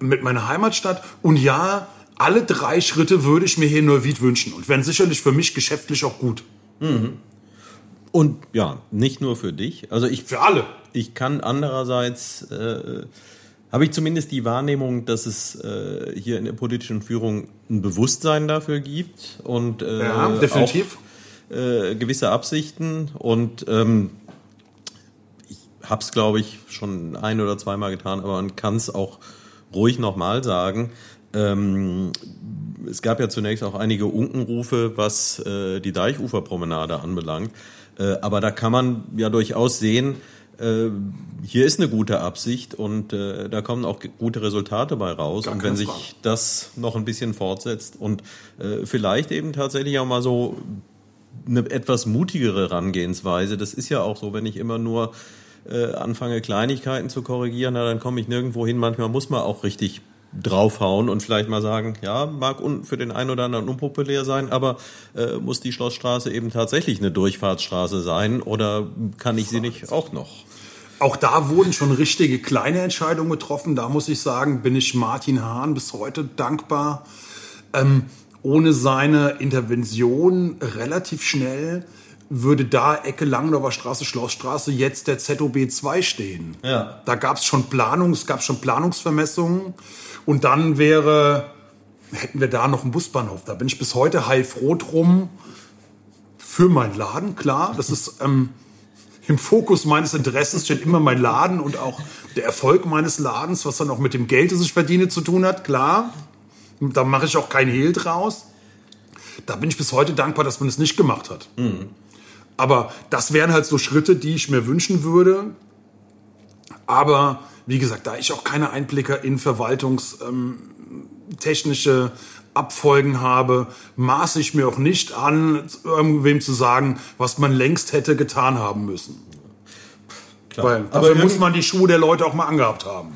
mit meiner Heimatstadt. Und ja, alle drei Schritte würde ich mir hier in Neuwied wünschen und wären sicherlich für mich geschäftlich auch gut. Mhm. Und ja, nicht nur für dich. Also ich für alle. Ich kann andererseits äh, habe ich zumindest die Wahrnehmung, dass es äh, hier in der politischen Führung ein Bewusstsein dafür gibt und äh, ja, definitiv. Auch, äh, gewisse Absichten und ähm, ich hab's, glaube ich, schon ein oder zweimal getan, aber man kann es auch ruhig nochmal sagen. Ähm, es gab ja zunächst auch einige Unkenrufe, was äh, die Deichuferpromenade anbelangt. Äh, aber da kann man ja durchaus sehen, äh, hier ist eine gute Absicht und äh, da kommen auch gute Resultate bei raus. Gar und wenn sich das noch ein bisschen fortsetzt und äh, vielleicht eben tatsächlich auch mal so eine etwas mutigere Herangehensweise, das ist ja auch so, wenn ich immer nur äh, anfange, Kleinigkeiten zu korrigieren, na, dann komme ich nirgendwo hin. Manchmal muss man auch richtig draufhauen und vielleicht mal sagen, ja, mag für den einen oder anderen unpopulär sein, aber äh, muss die Schlossstraße eben tatsächlich eine Durchfahrtsstraße sein oder kann ich sie nicht auch noch? Auch da wurden schon richtige kleine Entscheidungen getroffen. Da muss ich sagen, bin ich Martin Hahn bis heute dankbar. Ähm, ohne seine Intervention relativ schnell würde da Ecke Langendorfer Straße, Schlossstraße jetzt der ZOB 2 stehen. Ja. Da gab es schon Planung, es gab schon Planungsvermessungen und dann wäre, hätten wir da noch einen Busbahnhof. Da bin ich bis heute heilfroh drum für meinen Laden, klar. Das ist ähm, im Fokus meines Interesses steht immer mein Laden und auch der Erfolg meines Ladens, was dann auch mit dem Geld, das ich verdiene, zu tun hat, klar. Da mache ich auch kein Hehl draus. Da bin ich bis heute dankbar, dass man es nicht gemacht hat. Mhm. Aber das wären halt so Schritte, die ich mir wünschen würde. Aber wie gesagt, da ich auch keine Einblicke in verwaltungstechnische ähm, Abfolgen habe, maße ich mir auch nicht an, irgendwem zu sagen, was man längst hätte getan haben müssen. Klar. Weil dafür aber muss man die Schuhe der Leute auch mal angehabt haben.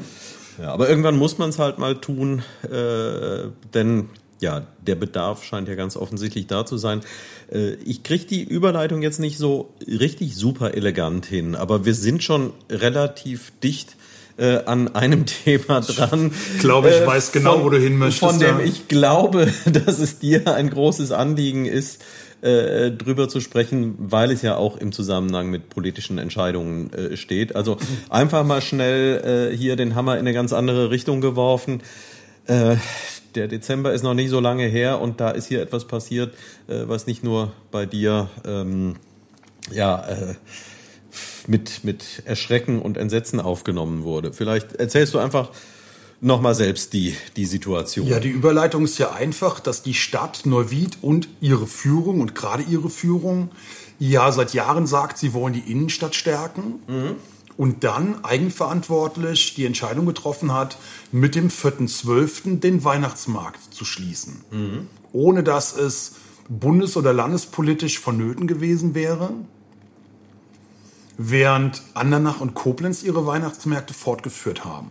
Ja, aber irgendwann muss man es halt mal tun, äh, denn ja, der Bedarf scheint ja ganz offensichtlich da zu sein. Äh, ich kriege die Überleitung jetzt nicht so richtig super elegant hin, aber wir sind schon relativ dicht äh, an einem Thema dran. Ich glaube, ich äh, weiß genau, von, wo du hin möchtest. Von dem ja. ich glaube, dass es dir ein großes Anliegen ist, äh, drüber zu sprechen, weil es ja auch im Zusammenhang mit politischen Entscheidungen äh, steht. Also einfach mal schnell äh, hier den Hammer in eine ganz andere Richtung geworfen. Der Dezember ist noch nicht so lange her und da ist hier etwas passiert, äh, was nicht nur bei dir ähm, ja äh, mit mit Erschrecken und Entsetzen aufgenommen wurde. Vielleicht erzählst du einfach nochmal selbst die, die Situation. Ja, die Überleitung ist ja einfach, dass die Stadt Neuwied und ihre Führung und gerade ihre Führung ja seit Jahren sagt, sie wollen die Innenstadt stärken. Mhm und dann eigenverantwortlich die Entscheidung getroffen hat, mit dem 4.12. den Weihnachtsmarkt zu schließen. Mhm. Ohne dass es bundes- oder landespolitisch vonnöten gewesen wäre. Während Andernach und Koblenz ihre Weihnachtsmärkte fortgeführt haben.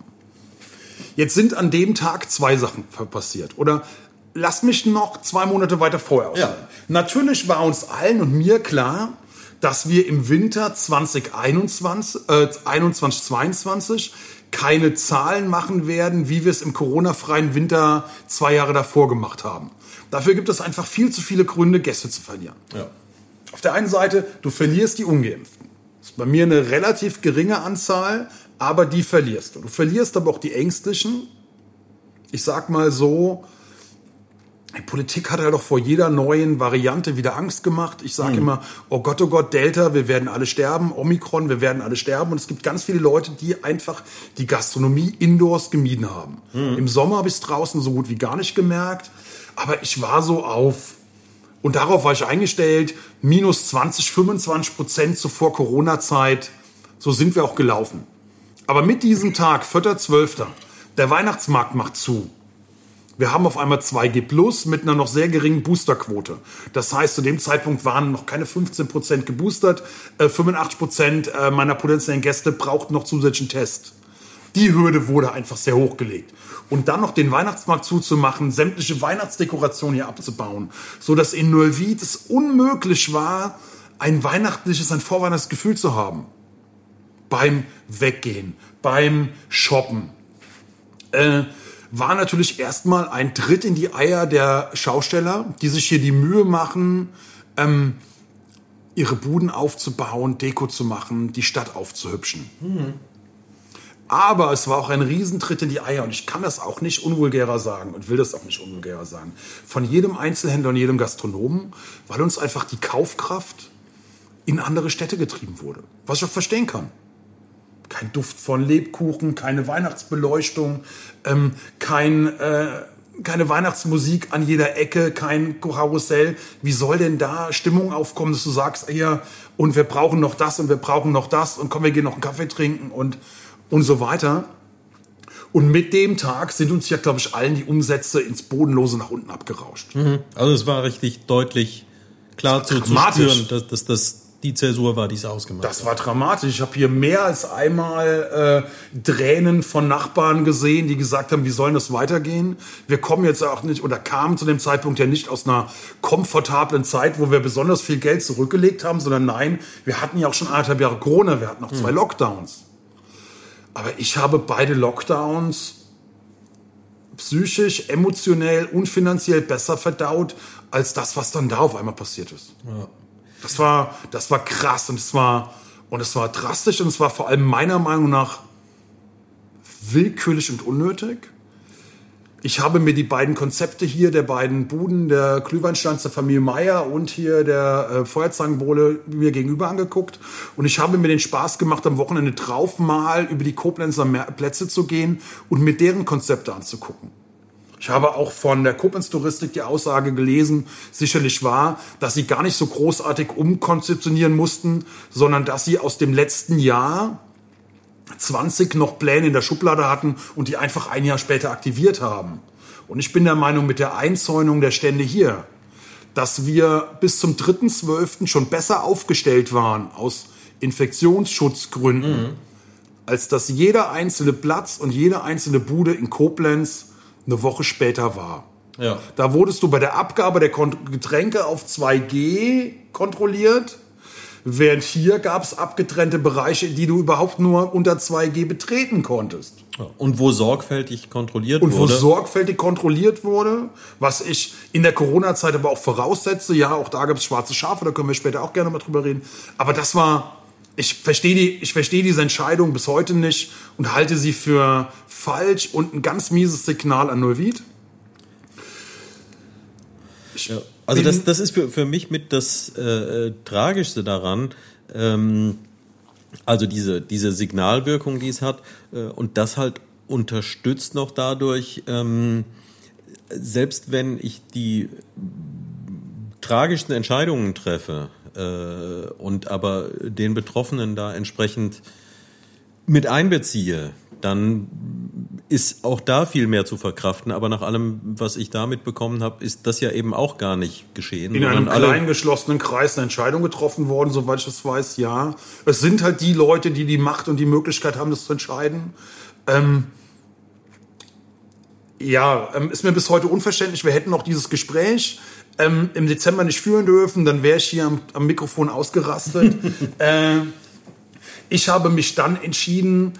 Jetzt sind an dem Tag zwei Sachen passiert. Oder lass mich noch zwei Monate weiter vorher aus. Ja. Natürlich war uns allen und mir klar, dass wir im Winter 2021, äh, 21, 22 keine Zahlen machen werden, wie wir es im Corona-freien Winter zwei Jahre davor gemacht haben. Dafür gibt es einfach viel zu viele Gründe, Gäste zu verlieren. Ja. Auf der einen Seite, du verlierst die Ungeimpften. Das ist bei mir eine relativ geringe Anzahl, aber die verlierst du. Du verlierst aber auch die Ängstlichen. Ich sag mal so, die Politik hat ja doch vor jeder neuen Variante wieder Angst gemacht. Ich sage mhm. immer, oh Gott, oh Gott, Delta, wir werden alle sterben, Omikron, wir werden alle sterben. Und es gibt ganz viele Leute, die einfach die Gastronomie indoors gemieden haben. Mhm. Im Sommer habe ich es draußen so gut wie gar nicht gemerkt. Aber ich war so auf, und darauf war ich eingestellt, minus 20, 25 Prozent zur Vor-Corona-Zeit. So sind wir auch gelaufen. Aber mit diesem Tag, 4.12., der Weihnachtsmarkt macht zu. Wir haben auf einmal 2G Plus mit einer noch sehr geringen Boosterquote. Das heißt, zu dem Zeitpunkt waren noch keine 15 Prozent geboostert. Äh, 85 Prozent äh, meiner potenziellen Gäste brauchten noch zusätzlichen Test. Die Hürde wurde einfach sehr hochgelegt. Und dann noch den Weihnachtsmarkt zuzumachen, sämtliche Weihnachtsdekorationen hier abzubauen, so dass in Neuwied es unmöglich war, ein weihnachtliches, ein Vorweihnachtsgefühl zu haben. Beim Weggehen, beim Shoppen. Äh, war natürlich erstmal ein Tritt in die Eier der Schausteller, die sich hier die Mühe machen, ähm, ihre Buden aufzubauen, Deko zu machen, die Stadt aufzuhübschen. Mhm. Aber es war auch ein Riesentritt in die Eier und ich kann das auch nicht unvulgärer sagen und will das auch nicht unvulgärer sagen. Von jedem Einzelhändler und jedem Gastronomen, weil uns einfach die Kaufkraft in andere Städte getrieben wurde. Was ich auch verstehen kann. Kein Duft von Lebkuchen, keine Weihnachtsbeleuchtung, ähm, kein, äh, keine Weihnachtsmusik an jeder Ecke, kein Karussell. Wie soll denn da Stimmung aufkommen, dass du sagst, ja, und wir brauchen noch das und wir brauchen noch das und komm, wir gehen noch einen Kaffee trinken und, und so weiter. Und mit dem Tag sind uns ja, glaube ich, allen die Umsätze ins Bodenlose nach unten abgerauscht. Mhm. Also es war richtig deutlich klar zu, zu spüren, dass, dass das die Zäsur war, die es ausgemacht Das war dramatisch. Ich habe hier mehr als einmal äh, Tränen von Nachbarn gesehen, die gesagt haben, wie soll das weitergehen? Wir kommen jetzt auch nicht oder kamen zu dem Zeitpunkt ja nicht aus einer komfortablen Zeit, wo wir besonders viel Geld zurückgelegt haben, sondern nein, wir hatten ja auch schon anderthalb Jahre Corona, wir hatten noch zwei hm. Lockdowns. Aber ich habe beide Lockdowns psychisch, emotionell und finanziell besser verdaut als das, was dann da auf einmal passiert ist. Ja. Das war, das war krass und es war, und es war drastisch und es war vor allem meiner Meinung nach willkürlich und unnötig. Ich habe mir die beiden Konzepte hier, der beiden Buden, der Glühweinstanz Familie Meier und hier der äh, Feuerzangenbowle mir gegenüber angeguckt. Und ich habe mir den Spaß gemacht, am Wochenende drauf mal über die Koblenzer Plätze zu gehen und mir deren Konzepte anzugucken. Ich habe auch von der Koblenz-Touristik die Aussage gelesen, sicherlich wahr, dass sie gar nicht so großartig umkonzeptionieren mussten, sondern dass sie aus dem letzten Jahr 20 noch Pläne in der Schublade hatten und die einfach ein Jahr später aktiviert haben. Und ich bin der Meinung, mit der Einzäunung der Stände hier, dass wir bis zum 3.12. schon besser aufgestellt waren aus Infektionsschutzgründen, mhm. als dass jeder einzelne Platz und jede einzelne Bude in Koblenz eine Woche später war. Ja. Da wurdest du bei der Abgabe der Getränke auf 2G kontrolliert, während hier gab es abgetrennte Bereiche, die du überhaupt nur unter 2G betreten konntest. Und wo sorgfältig kontrolliert Und wurde. Und wo sorgfältig kontrolliert wurde, was ich in der Corona-Zeit aber auch voraussetze. Ja, auch da gab es schwarze Schafe, da können wir später auch gerne mal drüber reden. Aber das war, ich verstehe die, ich verstehe diese Entscheidung bis heute nicht und halte sie für falsch und ein ganz mieses Signal an Neuwied. Ja, also das, das ist für, für mich mit das äh, äh, Tragischste daran. Ähm, also diese, diese Signalwirkung, die es hat äh, und das halt unterstützt noch dadurch, ähm, selbst wenn ich die tragischsten Entscheidungen treffe, äh, und aber den Betroffenen da entsprechend mit einbeziehe, dann ist auch da viel mehr zu verkraften. Aber nach allem, was ich da mitbekommen habe, ist das ja eben auch gar nicht geschehen. In einem kleinen geschlossenen Kreis eine Entscheidung getroffen worden, soweit ich das weiß, ja. Es sind halt die Leute, die die Macht und die Möglichkeit haben, das zu entscheiden. Ähm, ja, ähm, ist mir bis heute unverständlich. Wir hätten noch dieses Gespräch ähm, im Dezember nicht führen dürfen, dann wäre ich hier am, am Mikrofon ausgerastet. äh, ich habe mich dann entschieden,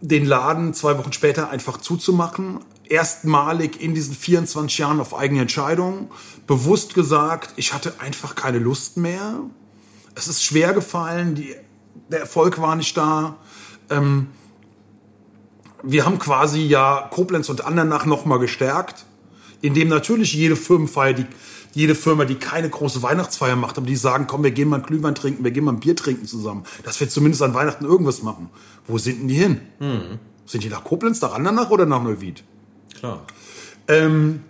den Laden zwei Wochen später einfach zuzumachen. Erstmalig in diesen 24 Jahren auf eigene Entscheidung. Bewusst gesagt, ich hatte einfach keine Lust mehr. Es ist schwer gefallen, die, der Erfolg war nicht da. Ähm, wir haben quasi ja Koblenz und Andernach nochmal gestärkt in dem natürlich jede Firmenfeier, die, jede Firma, die keine große Weihnachtsfeier macht, aber die sagen, komm, wir gehen mal ein Glühwein trinken, wir gehen mal ein Bier trinken zusammen, dass wir zumindest an Weihnachten irgendwas machen. Wo sind denn die hin? Mhm. Sind die nach Koblenz, nach Andernach oder nach Neuwied? Klar. Ähm,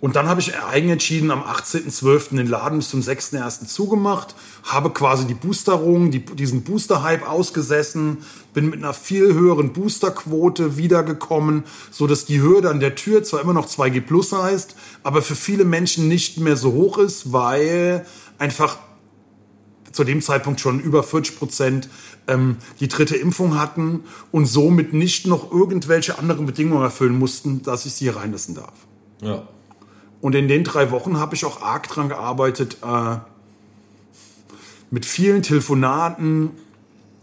und dann habe ich eigen entschieden, am 18.12. den Laden bis zum 6.1. zugemacht, habe quasi die Boosterung, die, diesen Booster-Hype ausgesessen, bin mit einer viel höheren Boosterquote wiedergekommen, so dass die Hürde an der Tür zwar immer noch 2G Plus heißt, aber für viele Menschen nicht mehr so hoch ist, weil einfach zu dem Zeitpunkt schon über 40 Prozent ähm, die dritte Impfung hatten und somit nicht noch irgendwelche anderen Bedingungen erfüllen mussten, dass ich sie hier reinlassen darf. Ja. Und in den drei Wochen habe ich auch arg dran gearbeitet, äh, mit vielen Telefonaten,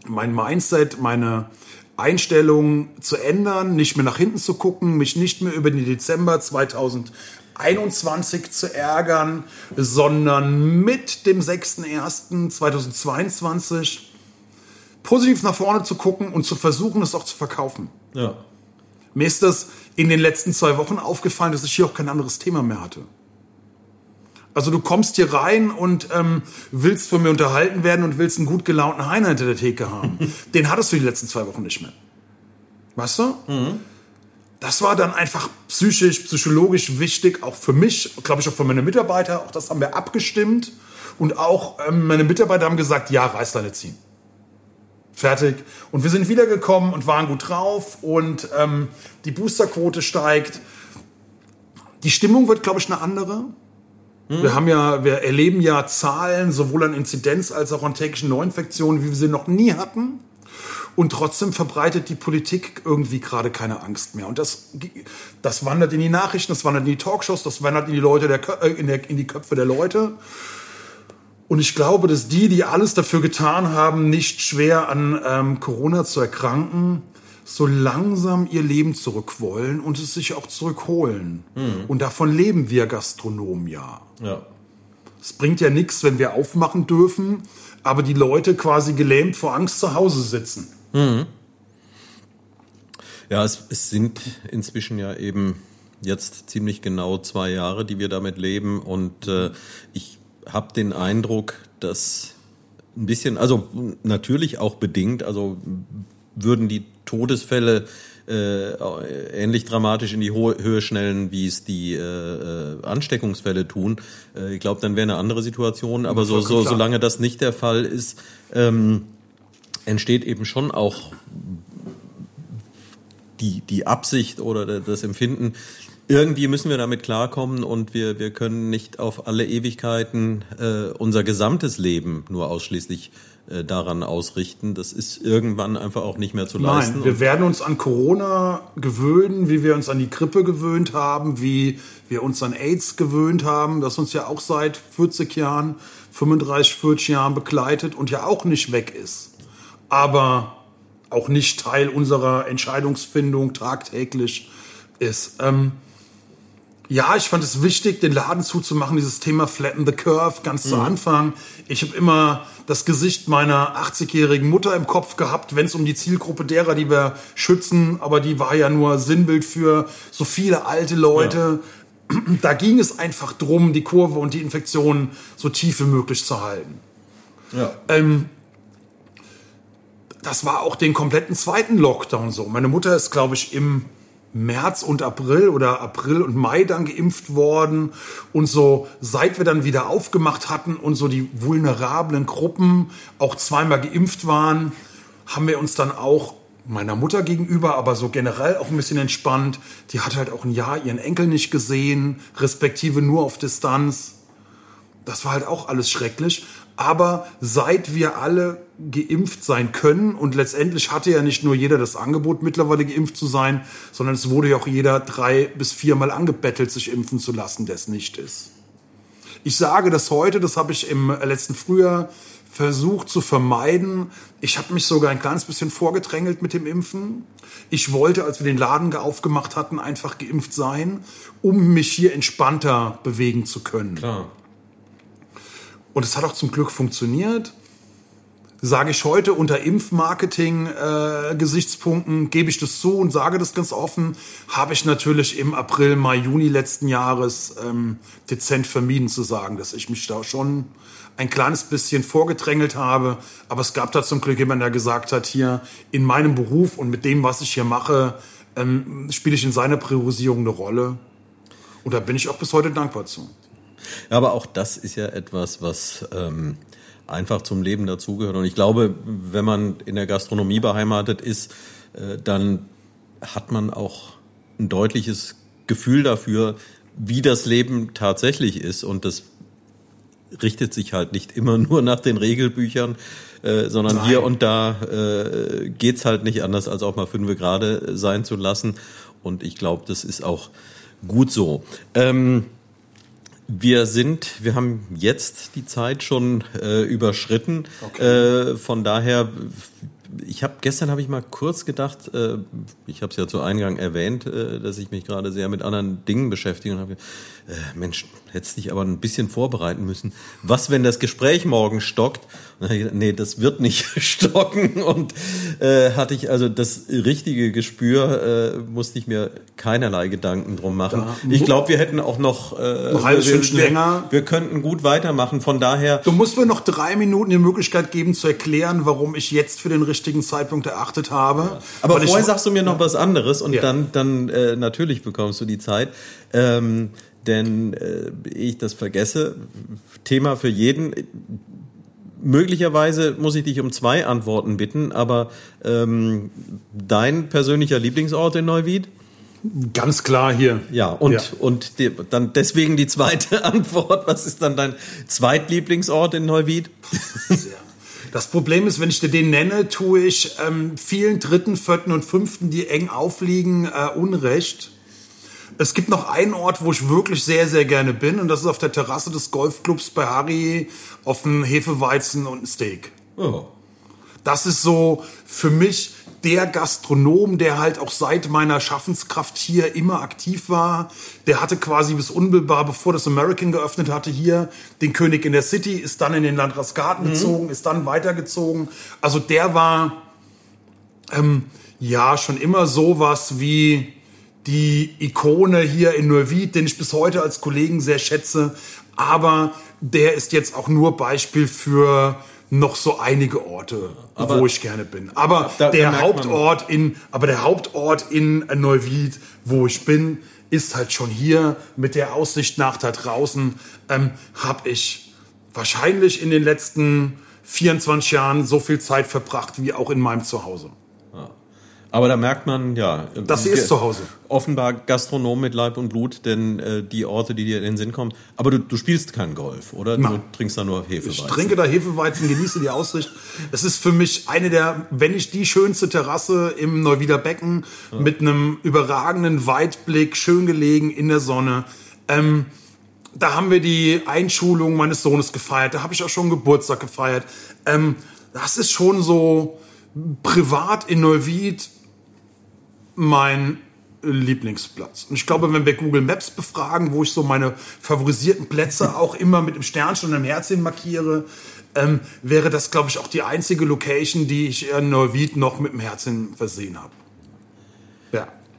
mein Mindset, meine Einstellung zu ändern, nicht mehr nach hinten zu gucken, mich nicht mehr über den Dezember 2021 zu ärgern, sondern mit dem 6.1.2022 positiv nach vorne zu gucken und zu versuchen, es auch zu verkaufen. Ja. Mir ist das in den letzten zwei Wochen aufgefallen, dass ich hier auch kein anderes Thema mehr hatte. Also du kommst hier rein und ähm, willst von mir unterhalten werden und willst einen gut gelaunten Heiner hinter der Theke haben. Den hattest du die letzten zwei Wochen nicht mehr. Weißt du? Mhm. Das war dann einfach psychisch, psychologisch wichtig, auch für mich, glaube ich auch für meine Mitarbeiter. Auch das haben wir abgestimmt. Und auch ähm, meine Mitarbeiter haben gesagt, ja, reiß deine ziehen. Fertig. Und wir sind wiedergekommen und waren gut drauf und ähm, die Boosterquote steigt. Die Stimmung wird, glaube ich, eine andere. Mhm. Wir haben ja, wir erleben ja Zahlen sowohl an Inzidenz als auch an täglichen Neuinfektionen, wie wir sie noch nie hatten. Und trotzdem verbreitet die Politik irgendwie gerade keine Angst mehr. Und das, das wandert in die Nachrichten, das wandert in die Talkshows, das wandert in die Leute der, äh, in, der, in die Köpfe der Leute. Und ich glaube, dass die, die alles dafür getan haben, nicht schwer an ähm, Corona zu erkranken, so langsam ihr Leben zurück wollen und es sich auch zurückholen. Mhm. Und davon leben wir Gastronomen ja. Ja. Es bringt ja nichts, wenn wir aufmachen dürfen, aber die Leute quasi gelähmt vor Angst zu Hause sitzen. Mhm. Ja, es, es sind inzwischen ja eben jetzt ziemlich genau zwei Jahre, die wir damit leben. Und äh, ich habe den Eindruck, dass ein bisschen, also natürlich auch bedingt, also würden die Todesfälle äh, ähnlich dramatisch in die Höhe schnellen, wie es die äh, äh, Ansteckungsfälle tun. Äh, ich glaube, dann wäre eine andere Situation. Aber so, so, solange das nicht der Fall ist, ähm, entsteht eben schon auch die, die Absicht oder das Empfinden, irgendwie müssen wir damit klarkommen und wir, wir können nicht auf alle Ewigkeiten äh, unser gesamtes Leben nur ausschließlich äh, daran ausrichten. Das ist irgendwann einfach auch nicht mehr zu leisten. Nein, wir werden uns an Corona gewöhnen, wie wir uns an die Grippe gewöhnt haben, wie wir uns an AIDS gewöhnt haben, das uns ja auch seit 40 Jahren, 35, 40 Jahren begleitet und ja auch nicht weg ist. Aber auch nicht Teil unserer Entscheidungsfindung tagtäglich ist. Ähm, ja, ich fand es wichtig, den Laden zuzumachen, dieses Thema Flatten the Curve ganz mhm. zu Anfang. Ich habe immer das Gesicht meiner 80-jährigen Mutter im Kopf gehabt, wenn es um die Zielgruppe derer, die wir schützen, aber die war ja nur Sinnbild für so viele alte Leute. Ja. Da ging es einfach drum, die Kurve und die Infektionen so tief wie möglich zu halten. Ja. Ähm, das war auch den kompletten zweiten Lockdown so. Meine Mutter ist, glaube ich, im März und April oder April und Mai dann geimpft worden. Und so, seit wir dann wieder aufgemacht hatten und so die vulnerablen Gruppen auch zweimal geimpft waren, haben wir uns dann auch meiner Mutter gegenüber, aber so generell auch ein bisschen entspannt. Die hat halt auch ein Jahr ihren Enkel nicht gesehen, respektive nur auf Distanz. Das war halt auch alles schrecklich. Aber seit wir alle geimpft sein können und letztendlich hatte ja nicht nur jeder das Angebot, mittlerweile geimpft zu sein, sondern es wurde ja auch jeder drei bis viermal angebettelt, sich impfen zu lassen, der es nicht ist. Ich sage das heute, das habe ich im letzten Frühjahr versucht zu vermeiden. Ich habe mich sogar ein kleines bisschen vorgedrängelt mit dem Impfen. Ich wollte, als wir den Laden aufgemacht hatten, einfach geimpft sein, um mich hier entspannter bewegen zu können. Klar. Und es hat auch zum Glück funktioniert. Sage ich heute unter Impfmarketing-Gesichtspunkten, äh, gebe ich das zu und sage das ganz offen, habe ich natürlich im April, Mai, Juni letzten Jahres ähm, dezent vermieden zu sagen, dass ich mich da schon ein kleines bisschen vorgedrängelt habe. Aber es gab da zum Glück jemanden, der gesagt hat, hier in meinem Beruf und mit dem, was ich hier mache, ähm, spiele ich in seiner Priorisierung eine Rolle. Und da bin ich auch bis heute dankbar zu. Aber auch das ist ja etwas, was ähm, einfach zum Leben dazugehört. Und ich glaube, wenn man in der Gastronomie beheimatet ist, äh, dann hat man auch ein deutliches Gefühl dafür, wie das Leben tatsächlich ist. Und das richtet sich halt nicht immer nur nach den Regelbüchern, äh, sondern Nein. hier und da äh, geht's halt nicht anders, als auch mal fünf gerade sein zu lassen. Und ich glaube, das ist auch gut so. Ähm, wir sind, wir haben jetzt die Zeit schon äh, überschritten. Okay. Äh, von daher ich habe gestern habe ich mal kurz gedacht, äh, ich habe es ja zu Eingang erwähnt, äh, dass ich mich gerade sehr mit anderen Dingen beschäftige und habe äh, Mensch, hättest dich aber ein bisschen vorbereiten müssen. Was, wenn das Gespräch morgen stockt? nee, das wird nicht stocken und äh, hatte ich also das richtige Gespür, äh, musste ich mir keinerlei Gedanken drum machen. Ja, ich glaube, wir hätten auch noch äh, noch halbe wir, wir, länger. Wir könnten gut weitermachen. Von daher. Du musst mir noch drei Minuten die Möglichkeit geben zu erklären, warum ich jetzt für den richtigen Zeitpunkt erachtet habe. Ja. Aber Weil vorher sagst du mir noch was anderes und dann dann äh, natürlich bekommst du die Zeit. Ähm, denn äh, ich das vergesse, Thema für jeden. Möglicherweise muss ich dich um zwei Antworten bitten, aber ähm, dein persönlicher Lieblingsort in Neuwied? Ganz klar hier. Ja, und, ja. und die, dann deswegen die zweite Antwort. Was ist dann dein Zweitlieblingsort in Neuwied? Das Problem ist, wenn ich dir den nenne, tue ich ähm, vielen Dritten, Vierten und Fünften, die eng aufliegen, äh, Unrecht. Es gibt noch einen Ort, wo ich wirklich sehr, sehr gerne bin, und das ist auf der Terrasse des Golfclubs bei Harry auf ein Hefeweizen und ein Steak. Oh. Das ist so für mich der Gastronom, der halt auch seit meiner Schaffenskraft hier immer aktiv war. Der hatte quasi bis unmittelbar, bevor das American geöffnet hatte, hier den König in der City, ist dann in den Landratsgarten mhm. gezogen, ist dann weitergezogen. Also der war ähm, ja schon immer sowas wie die Ikone hier in Neuwied, den ich bis heute als Kollegen sehr schätze. Aber der ist jetzt auch nur Beispiel für noch so einige Orte, aber wo ich gerne bin. Aber da, der da Hauptort in, aber der Hauptort in Neuwied, wo ich bin, ist halt schon hier mit der Aussicht nach da draußen. Ähm, habe ich wahrscheinlich in den letzten 24 Jahren so viel Zeit verbracht wie auch in meinem Zuhause. Aber da merkt man, ja. Das ist zu Hause. Offenbar Gastronom mit Leib und Blut, denn äh, die Orte, die dir in den Sinn kommen. Aber du, du spielst keinen Golf, oder? Nein. Du trinkst da nur Hefeweizen. Ich trinke da Hefeweizen, genieße die Aussicht. Es ist für mich eine der, wenn nicht die schönste Terrasse im Neuwieder Becken ja. mit einem überragenden Weitblick, schön gelegen in der Sonne. Ähm, da haben wir die Einschulung meines Sohnes gefeiert. Da habe ich auch schon Geburtstag gefeiert. Ähm, das ist schon so privat in Neuwied mein Lieblingsplatz. Und ich glaube, wenn wir Google Maps befragen, wo ich so meine favorisierten Plätze auch immer mit dem Sternchen und einem Herzchen markiere, ähm, wäre das, glaube ich, auch die einzige Location, die ich in Neuwied noch mit dem Herzchen versehen habe.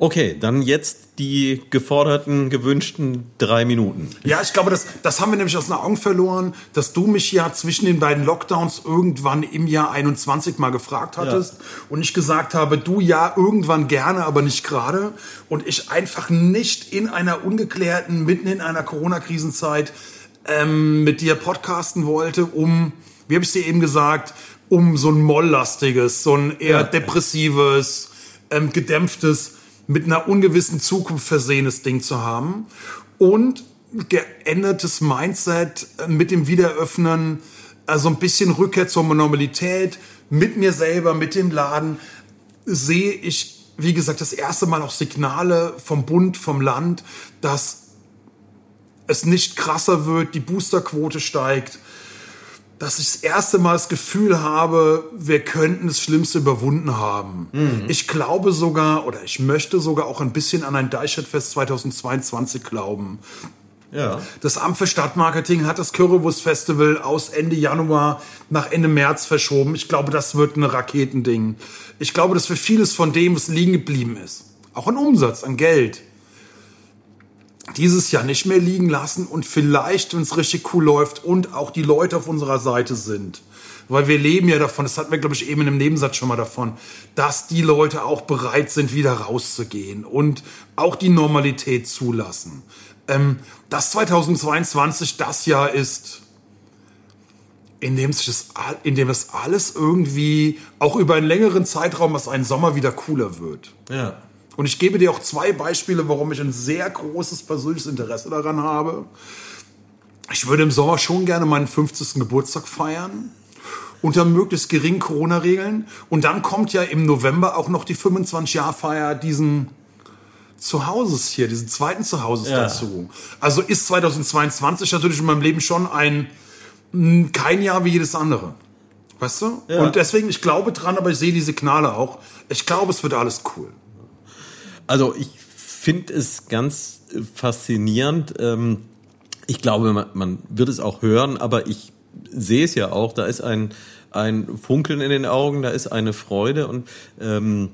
Okay, dann jetzt die geforderten, gewünschten drei Minuten. Ja, ich glaube, das, das haben wir nämlich aus den Augen verloren, dass du mich ja zwischen den beiden Lockdowns irgendwann im Jahr 21 mal gefragt hattest ja. und ich gesagt habe, du ja irgendwann gerne, aber nicht gerade und ich einfach nicht in einer ungeklärten, mitten in einer Corona-Krisenzeit ähm, mit dir podcasten wollte, um, wie habe ich dir eben gesagt, um so ein molllastiges, so ein eher ja. depressives, ähm, gedämpftes mit einer ungewissen Zukunft versehenes Ding zu haben und geändertes Mindset mit dem Wiederöffnen, also ein bisschen Rückkehr zur Normalität mit mir selber, mit dem Laden, sehe ich, wie gesagt, das erste Mal auch Signale vom Bund, vom Land, dass es nicht krasser wird, die Boosterquote steigt, dass ich das erste Mal das Gefühl habe, wir könnten das Schlimmste überwunden haben. Mhm. Ich glaube sogar, oder ich möchte sogar auch ein bisschen an ein Deichstadtfest 2022 glauben. Ja. Das Amt für Stadtmarketing hat das Currywurst Festival aus Ende Januar nach Ende März verschoben. Ich glaube, das wird ein Raketending. Ich glaube, dass für vieles von dem, was liegen geblieben ist, auch an Umsatz, an Geld, dieses Jahr nicht mehr liegen lassen und vielleicht, wenn es richtig cool läuft und auch die Leute auf unserer Seite sind. Weil wir leben ja davon, das hatten wir, glaube ich, eben in einem Nebensatz schon mal davon, dass die Leute auch bereit sind, wieder rauszugehen und auch die Normalität zulassen. Ähm, dass 2022 das Jahr ist, in dem, sich das, in dem das alles irgendwie auch über einen längeren Zeitraum als einen Sommer wieder cooler wird. Ja. Und ich gebe dir auch zwei Beispiele, warum ich ein sehr großes persönliches Interesse daran habe. Ich würde im Sommer schon gerne meinen 50. Geburtstag feiern. Unter möglichst geringen Corona-Regeln. Und dann kommt ja im November auch noch die 25-Jahr-Feier diesen Zuhauses hier, diesen zweiten Zuhauses ja. dazu. Also ist 2022 natürlich in meinem Leben schon ein, kein Jahr wie jedes andere. Weißt du? Ja. Und deswegen, ich glaube dran, aber ich sehe die Signale auch. Ich glaube, es wird alles cool. Also ich finde es ganz äh, faszinierend. Ähm, ich glaube, man, wird es auch hören, aber ich sehe es ja auch. Da ist ein, ein Funkeln in den Augen, da ist eine Freude und ähm,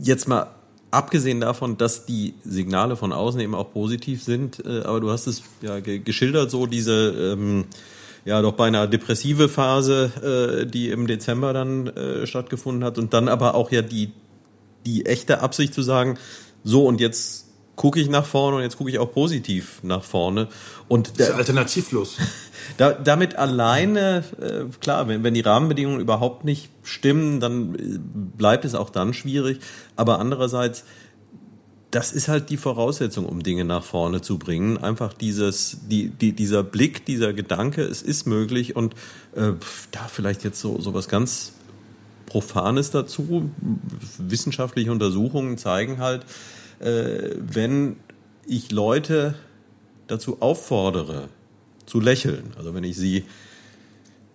jetzt mal abgesehen davon, dass die Signale von außen eben auch positiv sind, äh, aber du hast es ja ge geschildert, so diese ähm, ja doch beinahe depressive Phase, äh, die im Dezember dann äh, stattgefunden hat und dann aber auch ja die die echte Absicht zu sagen, so und jetzt gucke ich nach vorne und jetzt gucke ich auch positiv nach vorne und Das ist alternativlos. da, damit alleine, äh, klar, wenn, wenn die Rahmenbedingungen überhaupt nicht stimmen, dann äh, bleibt es auch dann schwierig. Aber andererseits, das ist halt die Voraussetzung, um Dinge nach vorne zu bringen. Einfach dieses, die, die, dieser Blick, dieser Gedanke, es ist möglich und äh, da vielleicht jetzt so, so was ganz Profanes dazu. Wissenschaftliche Untersuchungen zeigen halt, äh, wenn ich Leute dazu auffordere, zu lächeln, also wenn ich sie,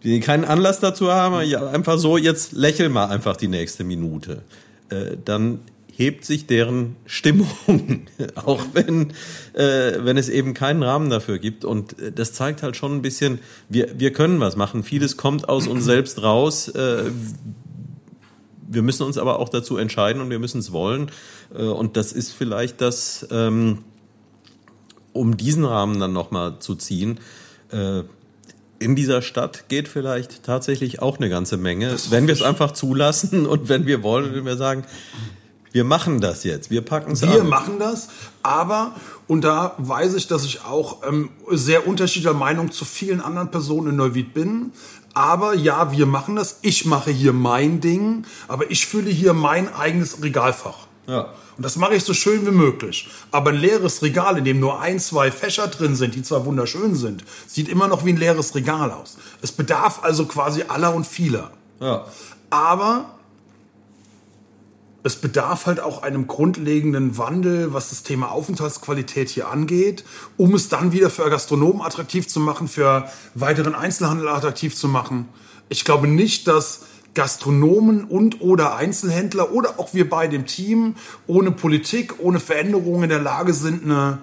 die keinen Anlass dazu haben, ja, einfach so, jetzt lächel mal einfach die nächste Minute, äh, dann hebt sich deren Stimmung, auch wenn, äh, wenn es eben keinen Rahmen dafür gibt. Und äh, das zeigt halt schon ein bisschen, wir, wir können was machen. Vieles kommt aus uns selbst raus. Äh, wir müssen uns aber auch dazu entscheiden und wir müssen es wollen. Äh, Und das ist vielleicht das, ähm, um diesen Rahmen dann nochmal zu ziehen. Äh, in dieser Stadt geht vielleicht tatsächlich auch eine ganze Menge, wenn wir es einfach zulassen und wenn wir wollen, wenn wir sagen, wir machen das jetzt, wir packen es Wir an. machen das, aber, und da weiß ich, dass ich auch ähm, sehr unterschiedlicher Meinung zu vielen anderen Personen in Neuwied bin. Aber ja, wir machen das. Ich mache hier mein Ding, aber ich fülle hier mein eigenes Regalfach. Ja. Und das mache ich so schön wie möglich. Aber ein leeres Regal, in dem nur ein, zwei Fächer drin sind, die zwar wunderschön sind, sieht immer noch wie ein leeres Regal aus. Es bedarf also quasi aller und vieler. Ja. Aber es bedarf halt auch einem grundlegenden Wandel, was das Thema Aufenthaltsqualität hier angeht, um es dann wieder für Gastronomen attraktiv zu machen, für weiteren Einzelhandel attraktiv zu machen. Ich glaube nicht, dass Gastronomen und oder Einzelhändler oder auch wir bei dem Team ohne Politik, ohne Veränderungen in der Lage sind, eine,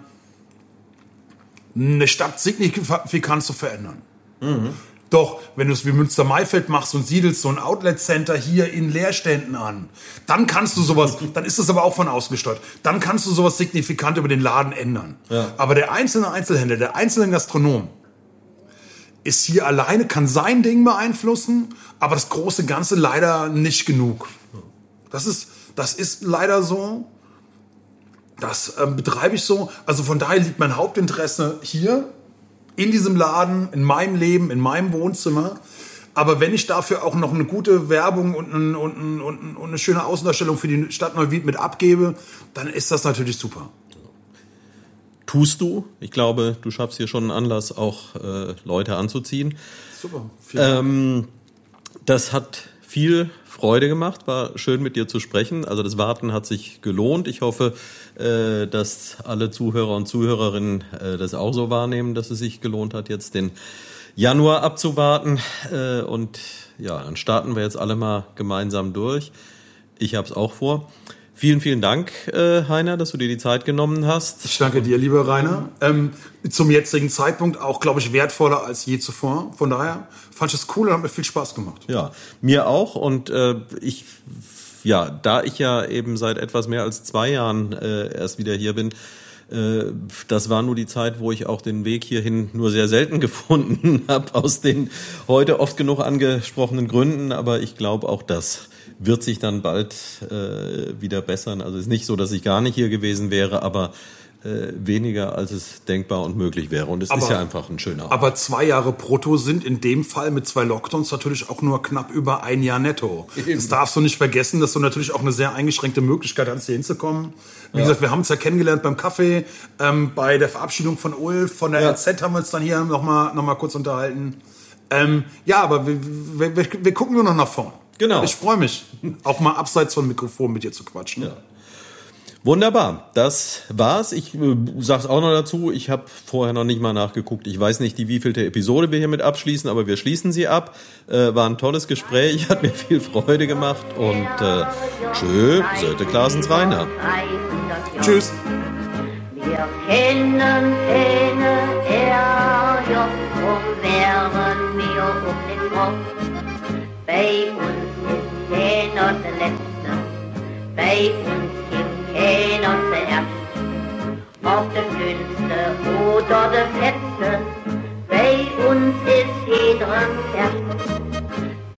eine Stadt signifikant zu verändern. Doch, wenn du es wie Münster-Maifeld machst und siedelst so ein Outlet-Center hier in Leerständen an, dann kannst du sowas, dann ist das aber auch von außen gesteuert, dann kannst du sowas signifikant über den Laden ändern. Ja. Aber der einzelne Einzelhändler, der einzelne Gastronom, ist hier alleine, kann sein Ding beeinflussen, aber das große Ganze leider nicht genug. Das ist, das ist leider so. Das ähm, betreibe ich so. Also von daher liegt mein Hauptinteresse hier in diesem Laden, in meinem Leben, in meinem Wohnzimmer. Aber wenn ich dafür auch noch eine gute Werbung und, ein, und, ein, und, ein, und eine schöne Außendarstellung für die Stadt Neuwied mit abgebe, dann ist das natürlich super. Tust du. Ich glaube, du schaffst hier schon einen Anlass, auch äh, Leute anzuziehen. Super. Vielen Dank. Ähm, das hat viel Freude gemacht, war schön mit dir zu sprechen. Also das Warten hat sich gelohnt. Ich hoffe, äh, dass alle Zuhörer und Zuhörerinnen äh, das auch so wahrnehmen, dass es sich gelohnt hat, jetzt den Januar abzuwarten. Äh, und ja, dann starten wir jetzt alle mal gemeinsam durch. Ich habe es auch vor. Vielen, vielen Dank, äh, Heiner, dass du dir die Zeit genommen hast. Ich danke dir, lieber Rainer. Ähm, zum jetzigen Zeitpunkt auch, glaube ich, wertvoller als je zuvor. Von daher fand ich es cool und hat mir viel Spaß gemacht. Ja, mir auch. Und äh, ich, ja, da ich ja eben seit etwas mehr als zwei Jahren äh, erst wieder hier bin, äh, das war nur die Zeit, wo ich auch den Weg hierhin nur sehr selten gefunden habe, aus den heute oft genug angesprochenen Gründen. Aber ich glaube, auch das wird sich dann bald äh, wieder bessern. Also es ist nicht so, dass ich gar nicht hier gewesen wäre, aber äh, weniger als es denkbar und möglich wäre. Und es Aber- ist ja einfach ein schöner Ort. Aber zwei Jahre brutto sind in dem Fall mit zwei Lockdowns natürlich auch nur knapp über ein Jahr netto. Das darfst du nicht vergessen, dass du natürlich auch eine sehr eingeschränkte Möglichkeit hast, hier hinzukommen. Wie gesagt, wir haben uns ja kennengelernt beim Kaffee, ähm, bei der Verabschiedung von Ulf, von der Ja. RZ haben wir uns dann hier nochmal noch mal kurz unterhalten. Ähm, ja, aber wir, wir, wir, wir gucken nur noch nach vorn. Genau. Ich freue mich, auch mal abseits von Mikrofon mit dir zu quatschen. Ja. Wunderbar, das war's. Ich äh, sag's auch noch dazu, ich habe vorher noch nicht mal nachgeguckt. Ich weiß nicht, die wievielte Episode wir hiermit abschließen, aber wir schließen sie ab. Äh, war ein tolles Gespräch, hat mir viel Freude gemacht und äh, tschö, Sölte Klasens Rainer. Tschüss. Wir kennen keine RJ, drum wären wir um den Kopf. Bei uns keiner der Letzte, bei uns gibt keiner der zuerst. Ob der Schönste oder der Fetzte, bei uns ist jeder der erst.